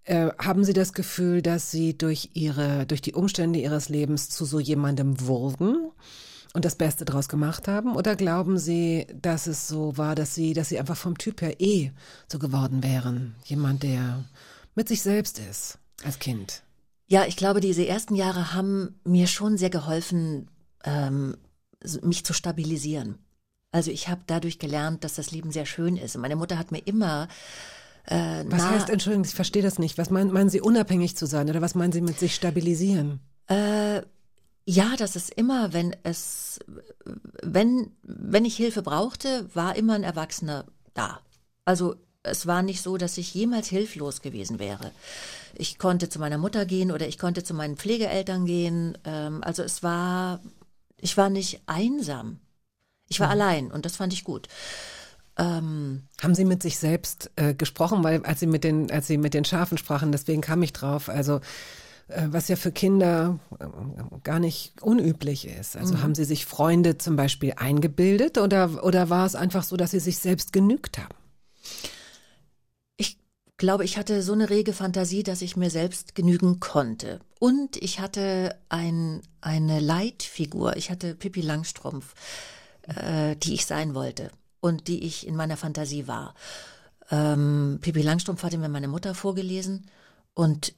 Äh, haben Sie das Gefühl, dass Sie durch Ihre, durch die Umstände Ihres Lebens zu so jemandem wurden? und das Beste draus gemacht haben? Oder glauben Sie, dass es so war, dass Sie, dass Sie einfach vom Typ her eh so geworden wären? Jemand, der mit sich selbst ist, als Kind? Ja, ich glaube, diese ersten Jahre haben mir schon sehr geholfen, ähm, mich zu stabilisieren. Also ich habe dadurch gelernt, dass das Leben sehr schön ist. Und meine Mutter hat mir immer äh, was heißt, Entschuldigung, ich verstehe das nicht. Was meinen, meinen Sie, unabhängig zu sein oder was meinen Sie mit sich stabilisieren? Äh, ja, das ist immer, wenn es, wenn, wenn ich Hilfe brauchte, war immer ein Erwachsener da. Also es war nicht so, dass ich jemals hilflos gewesen wäre. Ich konnte zu meiner Mutter gehen oder ich konnte zu meinen Pflegeeltern gehen. Ähm, also es war ich war nicht einsam. Ich war mhm. allein und das fand ich gut. Ähm, Haben Sie mit sich selbst äh, gesprochen, weil als Sie mit den, als Sie mit den Schafen sprachen, deswegen kam ich drauf. Also äh, was ja für Kinder äh, gar nicht unüblich ist. Also mhm. haben Sie sich Freunde zum Beispiel eingebildet oder oder war es einfach so, dass Sie sich selbst genügt haben? Glaube, ich hatte so eine rege Fantasie, dass ich mir selbst genügen konnte. Und ich hatte ein, eine Leitfigur. Ich hatte Pippi Langstrumpf, äh, die ich sein wollte und die ich in meiner Fantasie war. Ähm, Pippi Langstrumpf hatte mir meine Mutter vorgelesen und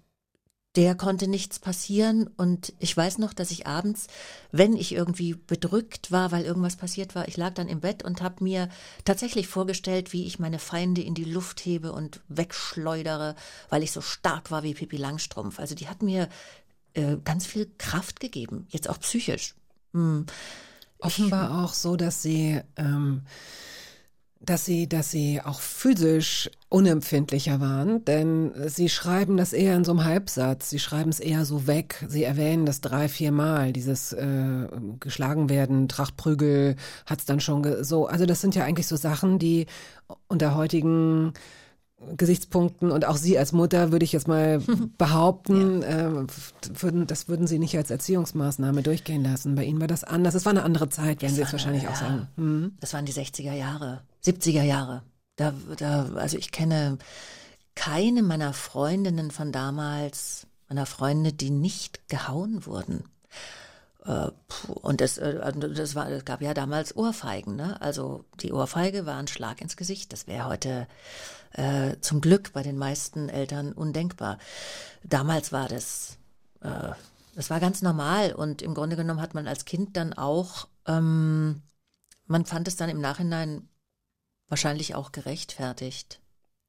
der konnte nichts passieren und ich weiß noch, dass ich abends, wenn ich irgendwie bedrückt war, weil irgendwas passiert war, ich lag dann im Bett und habe mir tatsächlich vorgestellt, wie ich meine Feinde in die Luft hebe und wegschleudere, weil ich so stark war wie Pippi Langstrumpf. Also die hat mir äh, ganz viel Kraft gegeben, jetzt auch psychisch. Hm. Offenbar ich, auch so, dass sie ähm, dass sie, dass sie auch physisch unempfindlicher waren, denn sie schreiben das eher in so einem Halbsatz, sie schreiben es eher so weg, sie erwähnen das drei, vier Mal, dieses äh, geschlagen werden, Trachtprügel hat's dann schon so, also das sind ja eigentlich so Sachen, die unter heutigen Gesichtspunkten und auch Sie als Mutter würde ich jetzt mal behaupten, ja. äh, würden, das würden Sie nicht als Erziehungsmaßnahme durchgehen lassen. Bei Ihnen war das anders. Es war eine andere Zeit, werden Sie jetzt wahrscheinlich eine, auch sagen. Hm? Das waren die 60er Jahre, 70er Jahre. Da, da, also ich kenne keine meiner Freundinnen von damals, meiner Freunde, die nicht gehauen wurden. Äh, und das, äh, also das war, es gab ja damals Ohrfeigen, ne? Also die Ohrfeige war ein Schlag ins Gesicht. Das wäre heute äh, zum Glück bei den meisten Eltern undenkbar. Damals war das, äh, das war ganz normal und im Grunde genommen hat man als Kind dann auch, ähm, man fand es dann im Nachhinein wahrscheinlich auch gerechtfertigt.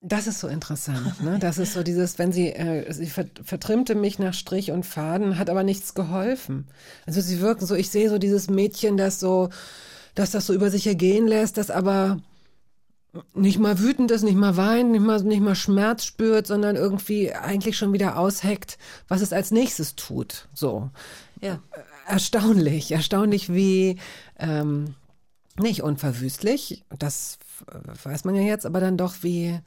Das ist so interessant, ne? Das ist so dieses, wenn sie, äh, sie vertrimmte mich nach Strich und Faden, hat aber nichts geholfen. Also sie wirken so, ich sehe so dieses Mädchen, das so, dass das so über sich ergehen lässt, das aber nicht mal wütend ist, nicht mal weint, nicht mal, nicht mal Schmerz spürt, sondern irgendwie eigentlich schon wieder ausheckt, was es als nächstes tut. So. Ja. Erstaunlich, erstaunlich wie, ähm, nicht unverwüstlich, das weiß man ja jetzt, aber dann doch wie,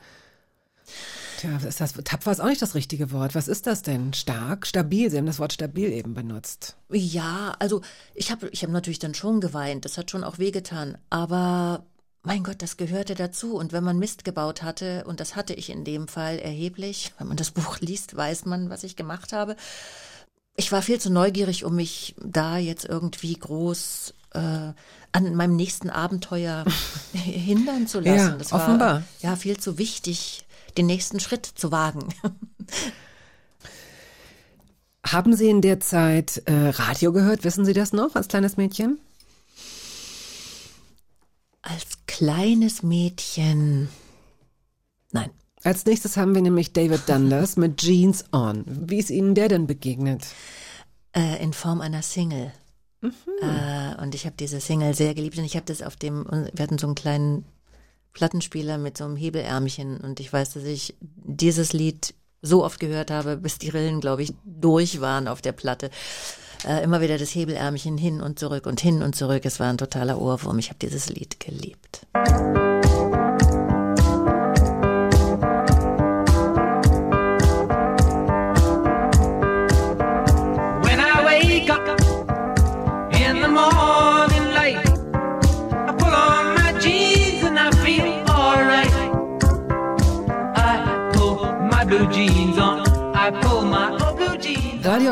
Tja, ist das, tapfer ist auch nicht das richtige Wort. Was ist das denn? Stark, stabil? Sie haben das Wort stabil eben benutzt. Ja, also ich habe ich hab natürlich dann schon geweint. Das hat schon auch wehgetan. Aber mein Gott, das gehörte dazu. Und wenn man Mist gebaut hatte, und das hatte ich in dem Fall erheblich, wenn man das Buch liest, weiß man, was ich gemacht habe. Ich war viel zu neugierig, um mich da jetzt irgendwie groß äh, an meinem nächsten Abenteuer hindern zu lassen. Ja, das offenbar. war ja viel zu wichtig den nächsten Schritt zu wagen. Haben Sie in der Zeit äh, Radio gehört? Wissen Sie das noch als kleines Mädchen? Als kleines Mädchen. Nein. Als nächstes haben wir nämlich David Dundas mit Jeans On. Wie ist Ihnen der denn begegnet? Äh, in Form einer Single. Mhm. Äh, und ich habe diese Single sehr geliebt und ich habe das auf dem, wir hatten so einen kleinen Plattenspieler mit so einem Hebelärmchen und ich weiß, dass ich dieses Lied so oft gehört habe, bis die Rillen, glaube ich, durch waren auf der Platte. Äh, immer wieder das Hebelärmchen hin und zurück und hin und zurück. Es war ein totaler Ohrwurm. Ich habe dieses Lied geliebt.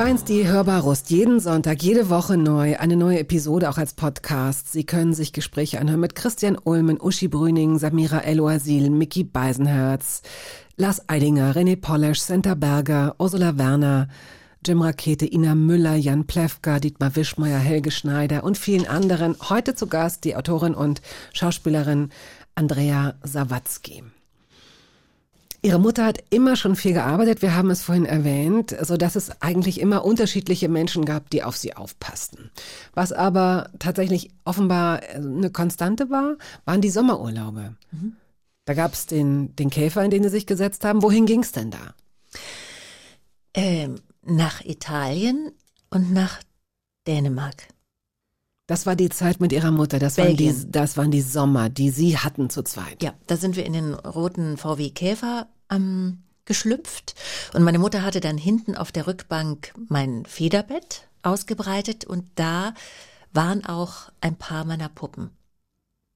1, die Hörbarust. Jeden Sonntag, jede Woche neu. Eine neue Episode auch als Podcast. Sie können sich Gespräche anhören mit Christian Ulmen, Uschi Brüning, Samira El-Oasil, Mickey Beisenherz, Lars Eidinger, René Polesch, Senta Berger, Ursula Werner, Jim Rakete, Ina Müller, Jan Plewka, Dietmar Wischmeier, Helge Schneider und vielen anderen. Heute zu Gast die Autorin und Schauspielerin Andrea Sawatzki. Ihre Mutter hat immer schon viel gearbeitet, wir haben es vorhin erwähnt, so dass es eigentlich immer unterschiedliche Menschen gab, die auf sie aufpassten. Was aber tatsächlich offenbar eine Konstante war, waren die Sommerurlaube. Da gab es den, den Käfer, in den sie sich gesetzt haben. Wohin ging es denn da? Ähm, nach Italien und nach Dänemark. Das war die Zeit mit ihrer Mutter. Das waren, die, das waren die Sommer, die sie hatten zu zweit. Ja, da sind wir in den roten VW Käfer ähm, geschlüpft und meine Mutter hatte dann hinten auf der Rückbank mein Federbett ausgebreitet und da waren auch ein paar meiner Puppen.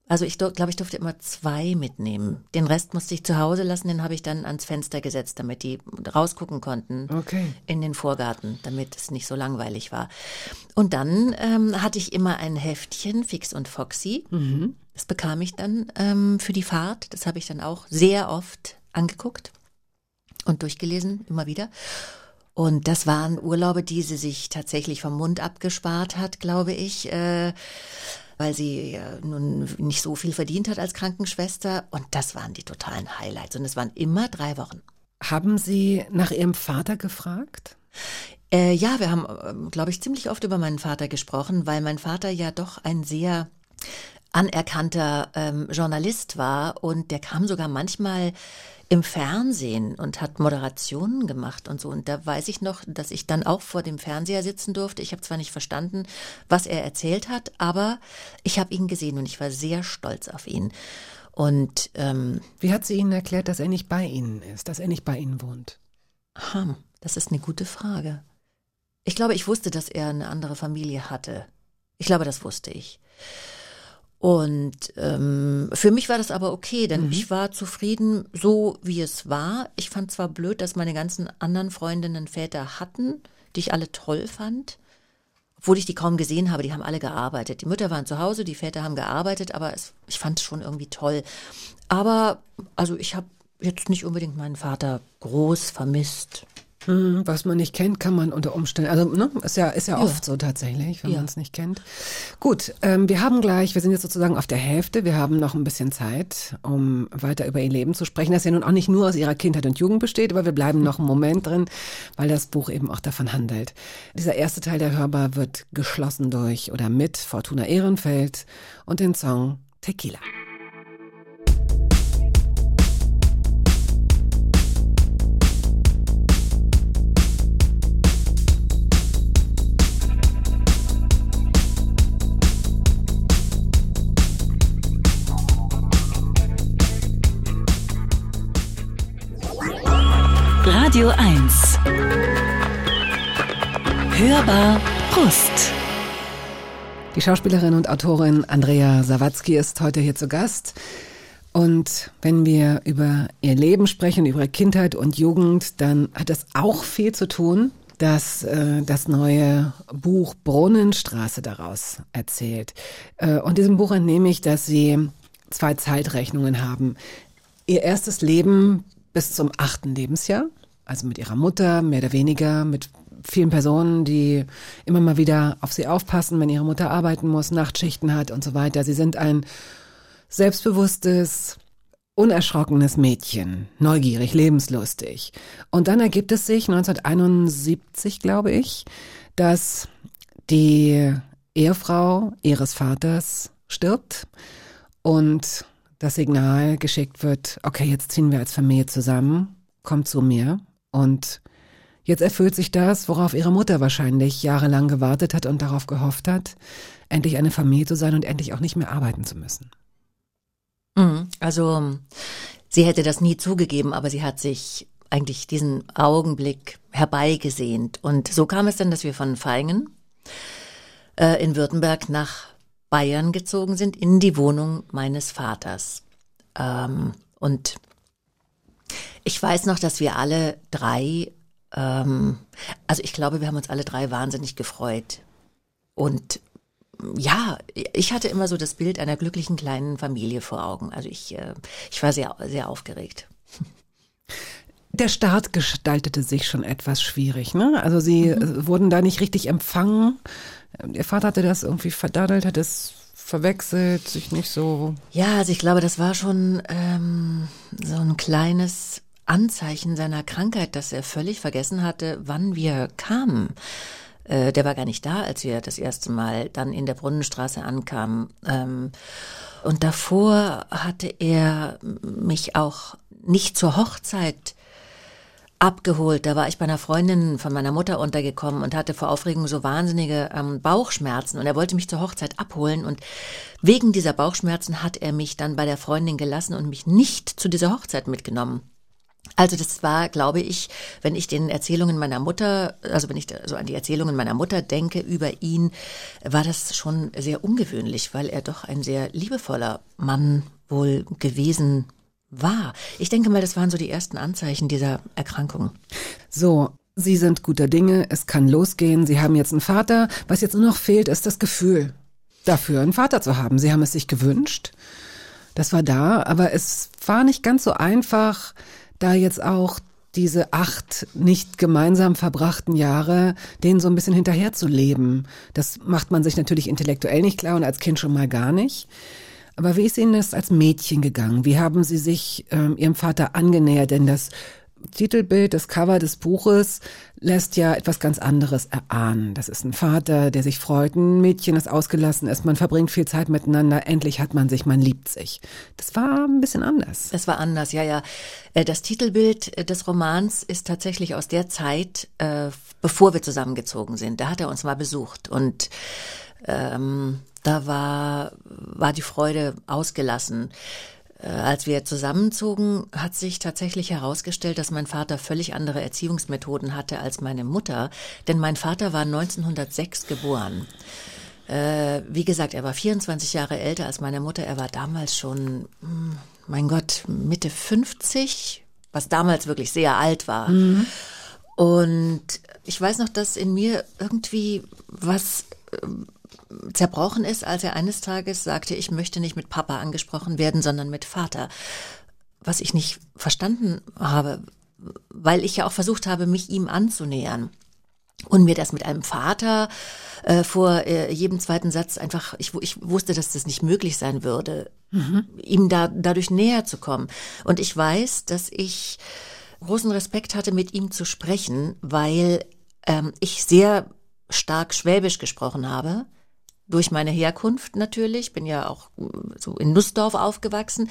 Also ich glaube, ich durfte immer zwei mitnehmen. Den Rest musste ich zu Hause lassen, den habe ich dann ans Fenster gesetzt, damit die rausgucken konnten Okay. in den Vorgarten, damit es nicht so langweilig war. Und dann ähm, hatte ich immer ein Heftchen, Fix und Foxy. Das bekam ich dann ähm, für die Fahrt. Das habe ich dann auch sehr oft angeguckt und durchgelesen, immer wieder. Und das waren Urlaube, die sie sich tatsächlich vom Mund abgespart hat, glaube ich, äh, weil sie ja nun nicht so viel verdient hat als Krankenschwester. Und das waren die totalen Highlights. Und es waren immer drei Wochen. Haben Sie nach Ihrem Vater gefragt? Äh, ja, wir haben, glaube ich, ziemlich oft über meinen Vater gesprochen, weil mein Vater ja doch ein sehr anerkannter ähm, Journalist war und der kam sogar manchmal im Fernsehen und hat Moderationen gemacht und so. Und da weiß ich noch, dass ich dann auch vor dem Fernseher sitzen durfte. Ich habe zwar nicht verstanden, was er erzählt hat, aber ich habe ihn gesehen und ich war sehr stolz auf ihn. Und ähm, Wie hat sie Ihnen erklärt, dass er nicht bei Ihnen ist, dass er nicht bei Ihnen wohnt? Hm, das ist eine gute Frage. Ich glaube, ich wusste, dass er eine andere Familie hatte. Ich glaube, das wusste ich. Und ähm, für mich war das aber okay, denn ich war zufrieden, so wie es war. Ich fand zwar blöd, dass meine ganzen anderen Freundinnen Väter hatten, die ich alle toll fand, obwohl ich die kaum gesehen habe. Die haben alle gearbeitet. Die Mütter waren zu Hause, die Väter haben gearbeitet, aber es, ich fand es schon irgendwie toll. Aber also ich habe jetzt nicht unbedingt meinen Vater groß vermisst. Hm, was man nicht kennt, kann man unter Umständen, also ne, ist ja, ist ja, oft so tatsächlich, wenn Ja. man es nicht kennt. Gut, ähm, wir haben gleich, wir sind jetzt sozusagen auf der Hälfte, wir haben noch ein bisschen Zeit, um weiter über ihr Leben zu sprechen, das ja nun auch nicht nur aus ihrer Kindheit und Jugend besteht, aber wir bleiben noch einen Moment drin, weil das Buch eben auch davon handelt. Dieser erste Teil der Hörbar wird geschlossen durch oder mit Fortuna Ehrenfeld und den Song Tequila. Radio 1. Hörbar Brust. Die Schauspielerin und Autorin Andrea Sawatzki ist heute hier zu Gast. Und wenn wir über ihr Leben sprechen, über ihre Kindheit und Jugend, dann hat das auch viel zu tun, dass äh, das neue Buch Brunnenstraße daraus erzählt. Äh, und diesem Buch entnehme ich, dass sie zwei Zeitrechnungen haben. Ihr erstes Leben bis zum achten Lebensjahr, also mit ihrer Mutter, mehr oder weniger, mit vielen Personen, die immer mal wieder auf sie aufpassen, wenn ihre Mutter arbeiten muss, Nachtschichten hat und so weiter. Sie sind ein selbstbewusstes, unerschrockenes Mädchen, neugierig, lebenslustig. Und dann ergibt es sich 1971, glaube ich, dass die Ehefrau ihres Vaters stirbt und das Signal geschickt wird, okay, jetzt ziehen wir als Familie zusammen, kommt zu mir und jetzt erfüllt sich das, worauf ihre Mutter wahrscheinlich jahrelang gewartet hat und darauf gehofft hat, endlich eine Familie zu sein und endlich auch nicht mehr arbeiten zu müssen. Mhm. Also sie hätte das nie zugegeben, aber sie hat sich eigentlich diesen Augenblick herbeigesehnt. Und so kam es dann, dass wir von Feingen äh, in Württemberg nach Bayern gezogen sind, in die Wohnung meines Vaters. Ähm, und ich weiß noch, dass wir alle drei, ähm, also ich glaube, wir haben uns alle drei wahnsinnig gefreut. Und ja, ich hatte immer so das Bild einer glücklichen kleinen Familie vor Augen. Also ich, äh, ich war sehr, sehr aufgeregt. Der Start gestaltete sich schon etwas schwierig, ne? Also sie mhm. wurden da nicht richtig empfangen. Ihr Vater hatte das irgendwie verdaddelt, hat es verwechselt, sich nicht so. Ja, also ich glaube, das war schon ähm, so ein kleines Anzeichen seiner Krankheit, dass er völlig vergessen hatte, wann wir kamen. Äh, der war gar nicht da, als wir das erste Mal dann in der Brunnenstraße ankamen. Ähm, und davor hatte er mich auch nicht zur Hochzeit abgeholt. Da war ich bei einer Freundin von meiner Mutter untergekommen und hatte vor Aufregung so wahnsinnige ähm, Bauchschmerzen. Und er wollte mich zur Hochzeit abholen. Und wegen dieser Bauchschmerzen hat er mich dann bei der Freundin gelassen und mich nicht zu dieser Hochzeit mitgenommen. Also das war, glaube ich, wenn ich den Erzählungen meiner Mutter, also wenn ich so an die Erzählungen meiner Mutter denke über ihn, war das schon sehr ungewöhnlich, weil er doch ein sehr liebevoller Mann wohl gewesen war. Ich denke mal, das waren so die ersten Anzeichen dieser Erkrankung. So, Sie sind guter Dinge, es kann losgehen, Sie haben jetzt einen Vater. Was jetzt nur noch fehlt, ist das Gefühl dafür, einen Vater zu haben. Sie haben es sich gewünscht. Das war da, aber es war nicht ganz so einfach, da jetzt auch diese acht nicht gemeinsam verbrachten Jahre, denen so ein bisschen hinterher zu leben. Das macht man sich natürlich intellektuell nicht klar und als Kind schon mal gar nicht. Aber wie ist Ihnen das als Mädchen gegangen? Wie haben Sie sich ähm, Ihrem Vater angenähert? Denn das Titelbild, das Cover des Buches lässt ja etwas ganz anderes erahnen. Das ist ein Vater, der sich freut, ein Mädchen, das ausgelassen ist, man verbringt viel Zeit miteinander, endlich hat man sich, man liebt sich. Das war ein bisschen anders. Das war anders, ja, ja. Äh, das Titelbild des Romans ist tatsächlich aus der Zeit, äh, bevor wir zusammengezogen sind. Da hat er uns mal besucht und ähm, da war, war die Freude ausgelassen. Äh, als wir zusammenzogen, hat sich tatsächlich herausgestellt, dass mein Vater völlig andere Erziehungsmethoden hatte als meine Mutter, denn mein Vater war 1906 geboren. Äh, wie gesagt, er war 24 Jahre älter als meine Mutter. Er war damals schon, hm, mein Gott, Mitte 50, was damals wirklich sehr alt war. Mhm. Und ich weiß noch, dass in mir irgendwie was ähm, zerbrochen ist, als er eines Tages sagte, ich möchte nicht mit Papa angesprochen werden, sondern mit Vater. Was ich nicht verstanden habe, weil ich ja auch versucht habe, mich ihm anzunähern. Und mir das mit einem Vater äh, vor äh, jedem zweiten Satz einfach, ich, ich wusste, dass das nicht möglich sein würde, mhm. ihm da dadurch näher zu kommen. Und ich weiß, dass ich großen Respekt hatte, mit ihm zu sprechen, weil ähm, ich sehr stark Schwäbisch gesprochen habe durch meine Herkunft natürlich, bin ja auch äh, so in Nussdorf aufgewachsen.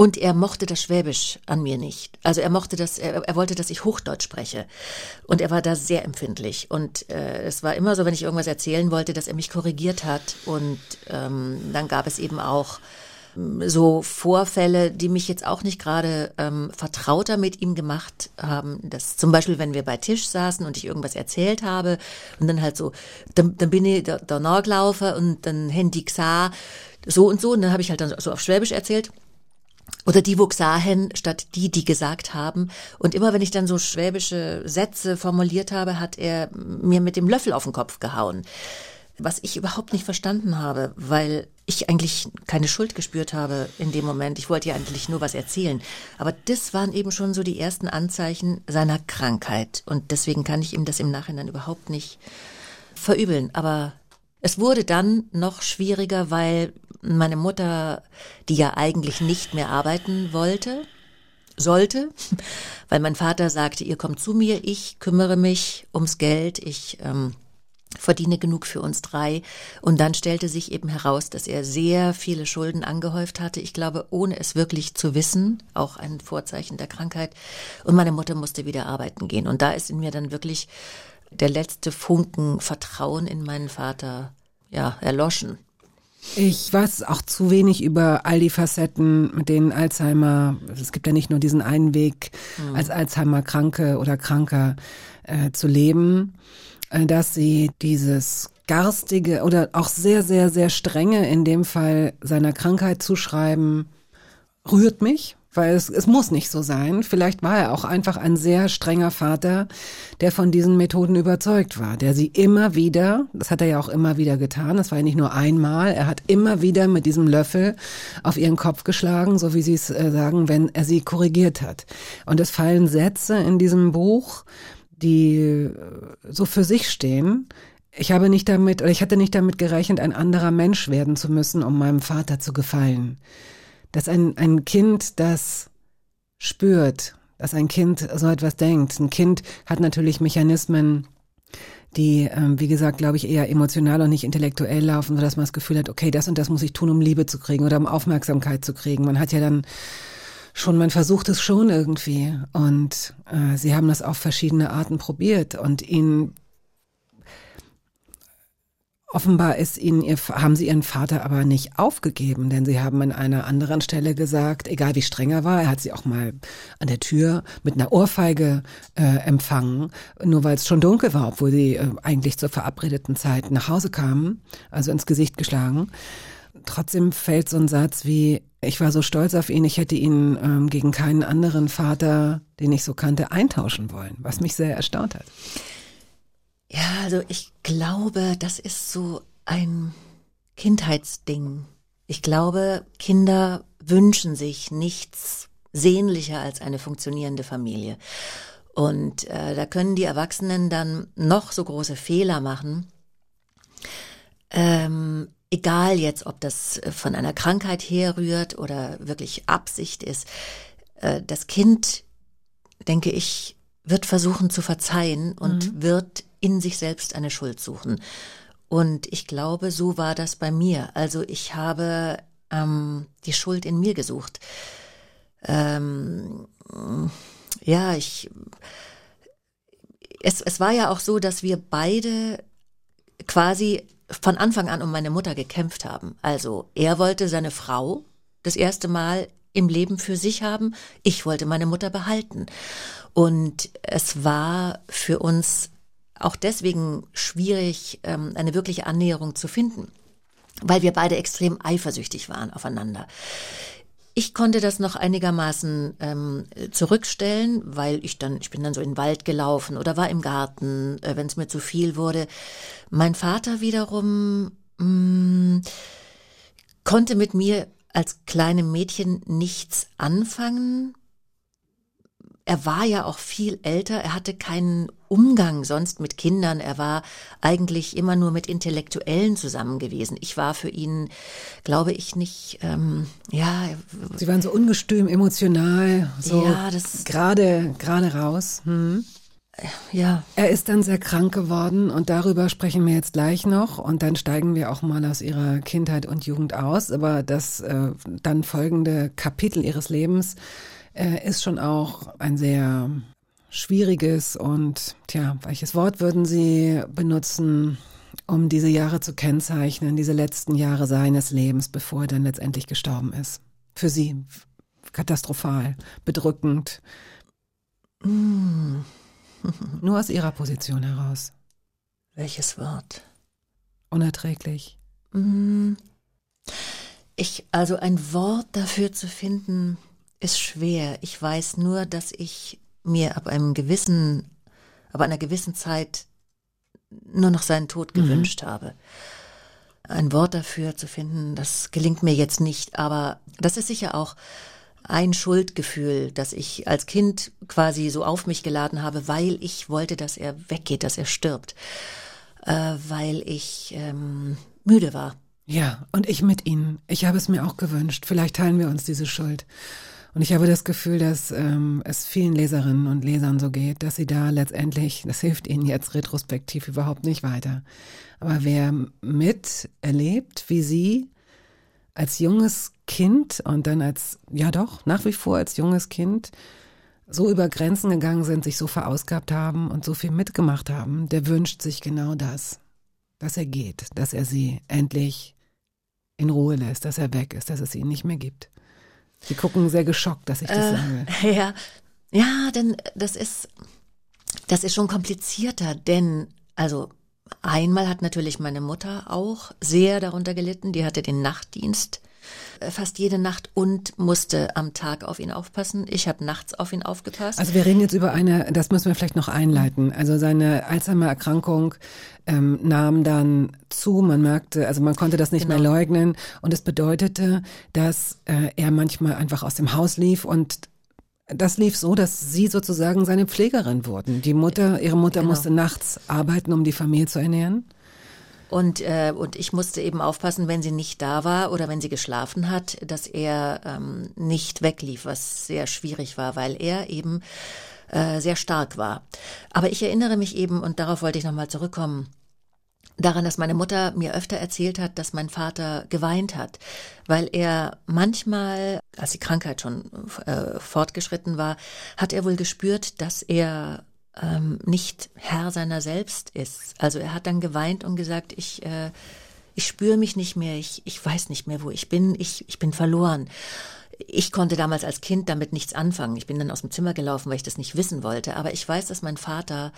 Und er mochte das Schwäbisch an mir nicht. Also er mochte das, er, er wollte, dass ich Hochdeutsch spreche. Und er war da sehr empfindlich. Und äh, es war immer so, wenn ich irgendwas erzählen wollte, dass er mich korrigiert hat. Und ähm, dann gab es eben auch so Vorfälle, die mich jetzt auch nicht gerade ähm, vertrauter mit ihm gemacht haben. Das zum Beispiel, wenn wir bei Tisch saßen und ich irgendwas erzählt habe und dann halt so, dann, dann bin ich der, der Nachlaufer und dann Handy Xa, so und so. Und dann habe ich halt dann so auf Schwäbisch erzählt. Oder die, wo gsahen, statt die, die gesagt haben. Und immer wenn ich dann so schwäbische Sätze formuliert habe, hat er mir mit dem Löffel auf den Kopf gehauen. Was ich überhaupt nicht verstanden habe, weil ich eigentlich keine Schuld gespürt habe in dem Moment. Ich wollte ja eigentlich nur was erzählen. Aber das waren eben schon so die ersten Anzeichen seiner Krankheit. Und deswegen kann ich ihm das im Nachhinein überhaupt nicht verübeln. Aber es wurde dann noch schwieriger, weil meine Mutter, die ja eigentlich nicht mehr arbeiten wollte, sollte, weil mein Vater sagte, ihr kommt zu mir, ich kümmere mich ums Geld, ich ähm, verdiene genug für uns drei. Und dann stellte sich eben heraus, dass er sehr viele Schulden angehäuft hatte. Ich glaube, ohne es wirklich zu wissen, auch ein Vorzeichen der Krankheit. Und meine Mutter musste wieder arbeiten gehen. Und da ist in mir dann wirklich der letzte Funken Vertrauen in meinen Vater, ja, erloschen. Ich weiß auch zu wenig über all die Facetten, mit denen Alzheimer, es gibt ja nicht nur diesen einen Weg, mhm. als Alzheimer-Kranke oder Kranker äh, zu leben, dass sie dieses garstige oder auch sehr, sehr, sehr strenge in dem Fall seiner Krankheit zuschreiben, rührt mich weil es, es muss nicht so sein. Vielleicht war er auch einfach ein sehr strenger Vater, der von diesen Methoden überzeugt war, der sie immer wieder, das hat er ja auch immer wieder getan, das war ja nicht nur einmal, er hat immer wieder mit diesem Löffel auf ihren Kopf geschlagen, so wie sie es äh, sagen, wenn er sie korrigiert hat. Und es fallen Sätze in diesem Buch, die äh, so für sich stehen, ich habe nicht damit, oder ich hatte nicht damit gerechnet, ein anderer Mensch werden zu müssen, um meinem Vater zu gefallen dass ein, ein Kind das spürt, dass ein Kind so etwas denkt. Ein Kind hat natürlich Mechanismen, die, ähm, wie gesagt, glaube ich, eher emotional und nicht intellektuell laufen, sodass man das Gefühl hat, okay, das und das muss ich tun, um Liebe zu kriegen oder um Aufmerksamkeit zu kriegen. Man hat ja dann schon, man versucht es schon irgendwie. Und äh, sie haben das auf verschiedene Arten probiert und ihn Offenbar ist ihnen ihr, haben sie ihren Vater aber nicht aufgegeben, denn sie haben an einer anderen Stelle gesagt, egal wie streng er war, er hat sie auch mal an der Tür mit einer Ohrfeige äh, empfangen, nur weil es schon dunkel war, obwohl sie äh, eigentlich zur verabredeten Zeit nach Hause kamen, also ins Gesicht geschlagen. Trotzdem fällt so ein Satz wie, ich war so stolz auf ihn, ich hätte ihn ähm, gegen keinen anderen Vater, den ich so kannte, eintauschen wollen, was mich sehr erstaunt hat. Ja, also ich glaube, das ist so ein Kindheitsding. Ich glaube, Kinder wünschen sich nichts sehnlicher als eine funktionierende Familie. Und äh, da können die Erwachsenen dann noch so große Fehler machen. Ähm, egal jetzt, ob das von einer Krankheit herrührt oder wirklich Absicht ist. Äh, das Kind, denke ich, wird versuchen zu verzeihen und mhm. wird in sich selbst eine Schuld suchen. Und ich glaube, so war das bei mir. Also ich habe ähm, die Schuld in mir gesucht. Ähm, ja, ich. Es, es war ja auch so, dass wir beide quasi von Anfang an um meine Mutter gekämpft haben. Also er wollte seine Frau das erste Mal im Leben für sich haben. Ich wollte meine Mutter behalten. Und es war für uns auch deswegen schwierig, ähm, eine wirkliche Annäherung zu finden, weil wir beide extrem eifersüchtig waren aufeinander. Ich konnte das noch einigermaßen ähm, zurückstellen, weil ich dann, ich bin dann so in den Wald gelaufen oder war im Garten, äh, wenn es mir zu viel wurde. Mein Vater wiederum mh, mm, konnte mit mir als kleinem Mädchen nichts anfangen, er war ja auch viel älter, er hatte keinen Umgang sonst mit Kindern, er war eigentlich immer nur mit Intellektuellen zusammen gewesen. Ich war für ihn, glaube ich, nicht, ähm, ja. Sie waren so ungestüm, emotional, so ja, das gerade, gerade raus. Hm. Ja. Er ist dann sehr krank geworden und darüber sprechen wir jetzt gleich noch und dann steigen wir auch mal aus ihrer Kindheit und Jugend aus. Aber das äh, dann folgende Kapitel ihres Lebens äh, ist schon auch ein sehr schwieriges und, tja, welches Wort würden Sie benutzen, um diese Jahre zu kennzeichnen, diese letzten Jahre seines Lebens, bevor er dann letztendlich gestorben ist? Für Sie katastrophal, bedrückend. Mm. Nur aus Ihrer Position heraus. Welches Wort? Unerträglich. Mm. Ich, also ein Wort dafür zu finden, ist schwer. Ich weiß nur, dass ich mir ab einem gewissen, ab einer gewissen Zeit nur noch seinen Tod gewünscht habe. Ein Wort dafür zu finden, das gelingt mir jetzt nicht, aber das ist sicher auch ein Schuldgefühl, das ich als Kind quasi so auf mich geladen habe, weil ich wollte, dass er weggeht, dass er stirbt, äh, weil ich ähm, müde war. Ja, und ich mit Ihnen. Ich habe es mir auch gewünscht. Vielleicht teilen wir uns diese Schuld. Und ich habe das Gefühl, dass ähm, es vielen Leserinnen und Lesern so geht, dass sie da letztendlich, das hilft ihnen jetzt retrospektiv überhaupt nicht weiter. Aber wer miterlebt, wie sie als junges Kind und dann als, ja doch, nach wie vor als junges Kind so über Grenzen gegangen sind, sich so verausgabt haben und so viel mitgemacht haben, der wünscht sich genau das, dass er geht, dass er sie endlich in Ruhe lässt, dass er weg ist, dass es ihn nicht mehr gibt. Sie gucken sehr geschockt, dass ich das Äh, sage. Ja, ja, denn das ist, das ist schon komplizierter, denn, also, einmal hat natürlich meine Mutter auch sehr darunter gelitten. Die hatte den Nachtdienst fast jede Nacht und musste am Tag auf ihn aufpassen. Ich habe nachts auf ihn aufgepasst. Also wir reden jetzt über eine, das müssen wir vielleicht noch einleiten. Also seine Alzheimer-Erkrankung ähm, nahm dann zu. Man merkte, also man konnte das nicht Genau. mehr leugnen. Und es bedeutete, dass äh, er manchmal einfach aus dem Haus lief und das lief so, dass sie sozusagen seine Pflegerin wurden. Die Mutter, ihre Mutter Genau. musste nachts arbeiten, um die Familie zu ernähren. Und, äh, und ich musste eben aufpassen, wenn sie nicht da war oder wenn sie geschlafen hat, dass er ähm, nicht weglief, was sehr schwierig war, weil er eben äh, sehr stark war. Aber ich erinnere mich eben, und darauf wollte ich nochmal zurückkommen, daran, dass meine Mutter mir öfter erzählt hat, dass mein Vater geweint hat, weil er manchmal, als die Krankheit schon äh, fortgeschritten war, hat er wohl gespürt, dass er ähm, nicht Herr seiner selbst ist. Also er hat dann geweint und gesagt, ich, äh, ich spüre mich nicht mehr, ich, ich weiß nicht mehr, wo ich bin, ich, ich bin verloren. Ich konnte damals als Kind damit nichts anfangen. Ich bin dann aus dem Zimmer gelaufen, weil ich das nicht wissen wollte. Aber ich weiß, dass mein Vater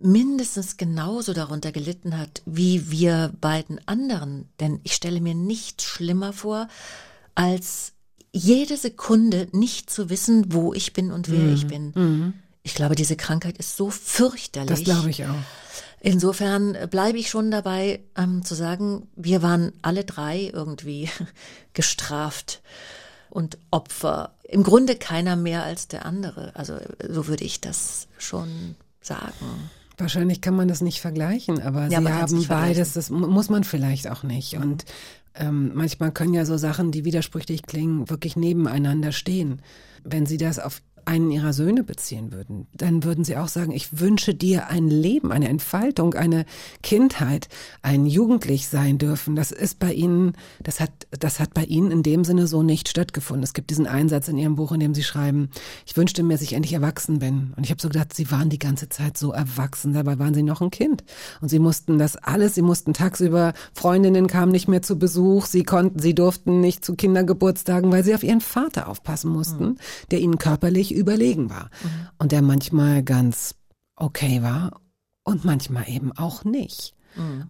mindestens genauso darunter gelitten hat wie wir beiden anderen. Denn ich stelle mir nichts schlimmer vor, als jede Sekunde nicht zu wissen, wo ich bin und wer ich bin. Ich glaube, diese Krankheit ist so fürchterlich. Das glaube ich auch. Insofern bleibe ich schon dabei, ähm, zu sagen, wir waren alle drei irgendwie gestraft und Opfer. Im Grunde keiner mehr als der andere. Also so würde ich das schon sagen. Wahrscheinlich kann man das nicht vergleichen, aber Ja, sie haben beides, das mu- muss man vielleicht auch nicht. Und ähm, manchmal können ja so Sachen, die widersprüchlich klingen, wirklich nebeneinander stehen. Wenn sie das auf einen ihrer Söhne beziehen würden, dann würden sie auch sagen, ich wünsche dir ein Leben, eine Entfaltung, eine Kindheit, ein Jugendlich sein dürfen. Das ist bei ihnen, das hat, das hat bei ihnen in dem Sinne so nicht stattgefunden. Es gibt diesen Einsatz in ihrem Buch, in dem sie schreiben, ich wünschte mir, dass ich endlich erwachsen bin. Und ich habe so gedacht, sie waren die ganze Zeit so erwachsen, dabei waren sie noch ein Kind. Und sie mussten das alles, sie mussten tagsüber, Freundinnen kamen nicht mehr zu Besuch, sie konnten, sie durften nicht zu Kindergeburtstagen, weil sie auf ihren Vater aufpassen mussten, der ihnen körperlich überlegen war. Und der manchmal ganz okay war und manchmal eben auch nicht.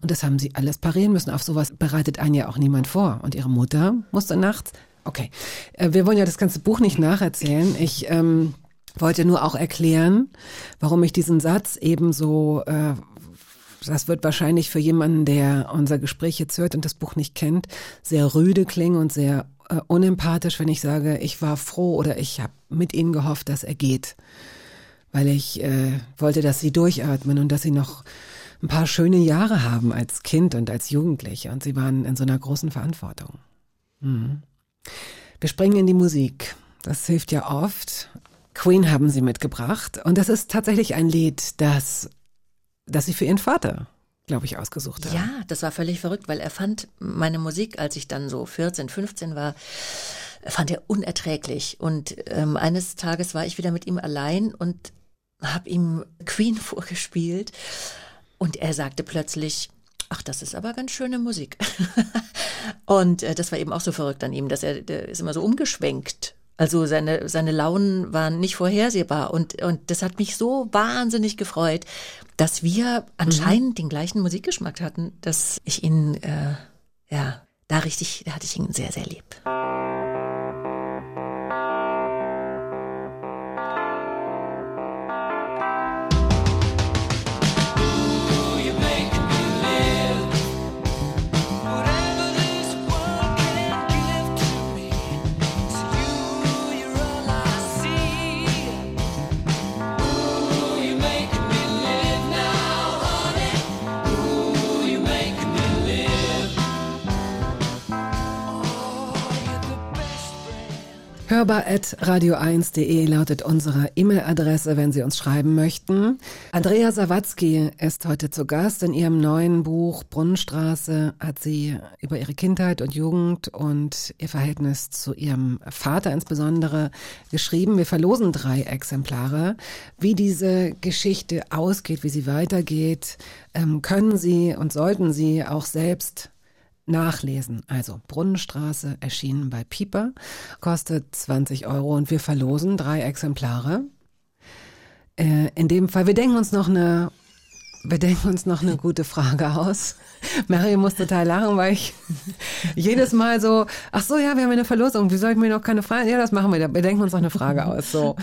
Und das haben sie alles parieren müssen. Auf sowas bereitet einen ja auch niemand vor. Und ihre Mutter musste nachts. Okay, äh, wir wollen ja das ganze Buch nicht nacherzählen. Ich ähm, wollte nur auch erklären, warum ich diesen Satz eben so, äh, das wird wahrscheinlich für jemanden, der unser Gespräch jetzt hört und das Buch nicht kennt, sehr rüde klingen und sehr äh, unempathisch, wenn ich sage, ich war froh oder ich habe mit ihnen gehofft, dass er geht. Weil ich äh, wollte, dass sie durchatmen und dass sie noch ein paar schöne Jahre haben als Kind und als Jugendliche. Und sie waren in so einer großen Verantwortung. Mhm. Wir springen in die Musik. Das hilft ja oft. Queen haben sie mitgebracht. Und das ist tatsächlich ein Lied, das, das sie für ihren Vater, glaube ich, ausgesucht haben. Ja, das war völlig verrückt, weil er fand meine Musik, als ich dann so 14, 15 war, fand er unerträglich. Und ähm, eines Tages war ich wieder mit ihm allein und habe ihm Queen vorgespielt. Und er sagte plötzlich, ach, das ist aber ganz schöne Musik. und äh, das war eben auch so verrückt an ihm, dass er, ist immer so umgeschwenkt. Also seine, seine Launen waren nicht vorhersehbar. Und, und das hat mich so wahnsinnig gefreut, dass wir anscheinend den gleichen Musikgeschmack hatten, dass ich ihn, äh, ja, da richtig, da hatte ich ihn sehr, sehr lieb. Hörbar.radio1.de lautet unsere E-Mail-Adresse, wenn Sie uns schreiben möchten. Andrea Sawatzki ist heute zu Gast. In ihrem neuen Buch Brunnenstraße hat sie über ihre Kindheit und Jugend und ihr Verhältnis zu ihrem Vater insbesondere geschrieben. Wir verlosen drei Exemplare. Wie diese Geschichte ausgeht, wie sie weitergeht, ähm, können Sie und sollten Sie auch selbst nachlesen. Also Brunnenstraße erschienen bei Pieper, kostet 20 Euro und wir verlosen drei Exemplare. Äh, in dem Fall, wir denken uns noch eine wir denken uns noch eine gute Frage aus. Mary muss total lachen, weil ich jedes Mal so, ach so, ja, wir haben eine Verlosung. Wie soll ich mir noch keine Frage? Ja, das machen wir. Wir denken uns noch eine Frage aus. So.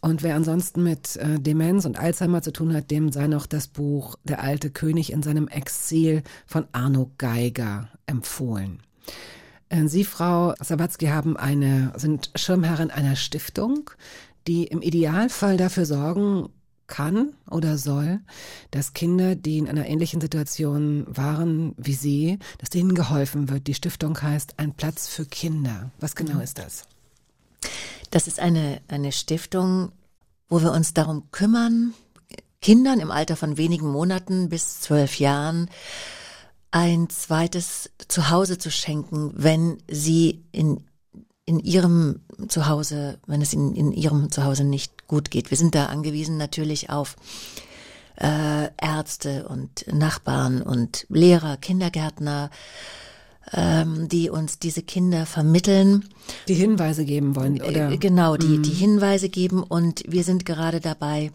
Und wer ansonsten mit äh, Demenz und Alzheimer zu tun hat, dem sei noch das Buch Der alte König in seinem Exil von Arno Geiger empfohlen. Äh, Sie, Frau Sawatzki, haben eine, sind Schirmherrin einer Stiftung, die im Idealfall dafür sorgen kann oder soll, dass Kinder, die in einer ähnlichen Situation waren wie Sie, dass denen geholfen wird. Die Stiftung heißt Ein Platz für Kinder. Was genau ist das? Das ist eine, eine Stiftung, wo wir uns darum kümmern, Kindern im Alter von wenigen Monaten bis zwölf Jahren ein zweites Zuhause zu schenken, wenn sie in in ihrem Zuhause, wenn es in, in ihrem Zuhause nicht gut geht. Wir sind da angewiesen natürlich auf äh, Ärzte und Nachbarn und Lehrer, Kindergärtner, ähm, die uns diese Kinder vermitteln. Die Hinweise geben wollen, äh, oder? Genau, die, Mhm. die Hinweise geben und wir sind gerade dabei,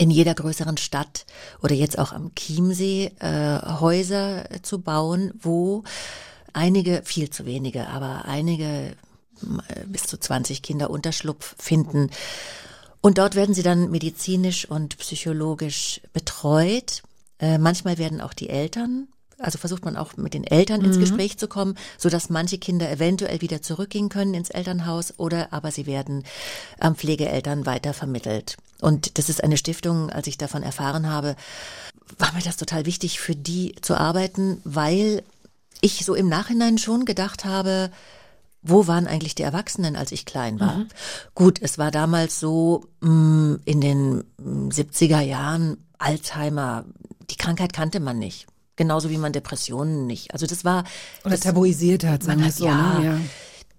in jeder größeren Stadt oder jetzt auch am Chiemsee äh, Häuser zu bauen, wo einige, viel zu wenige, aber einige äh, bis zu 20 Kinder Unterschlupf finden. Und dort werden sie dann medizinisch und psychologisch betreut. Äh, manchmal werden auch die Eltern, also versucht man auch mit den Eltern ins Gespräch zu kommen, so dass manche Kinder eventuell wieder zurückgehen können ins Elternhaus oder aber sie werden am Pflegeeltern weiter vermittelt. Und das ist eine Stiftung, als ich davon erfahren habe, war mir das total wichtig, für die zu arbeiten, weil ich so im Nachhinein schon gedacht habe, wo waren eigentlich die Erwachsenen, als ich klein war? Gut, es war damals so mh, in den mh, 70er Jahren Alzheimer, die Krankheit kannte man nicht. Genauso wie man Depressionen nicht. Also das war Oder das, tabuisiert hat, sagen man wir so. ja, Ne? Ja.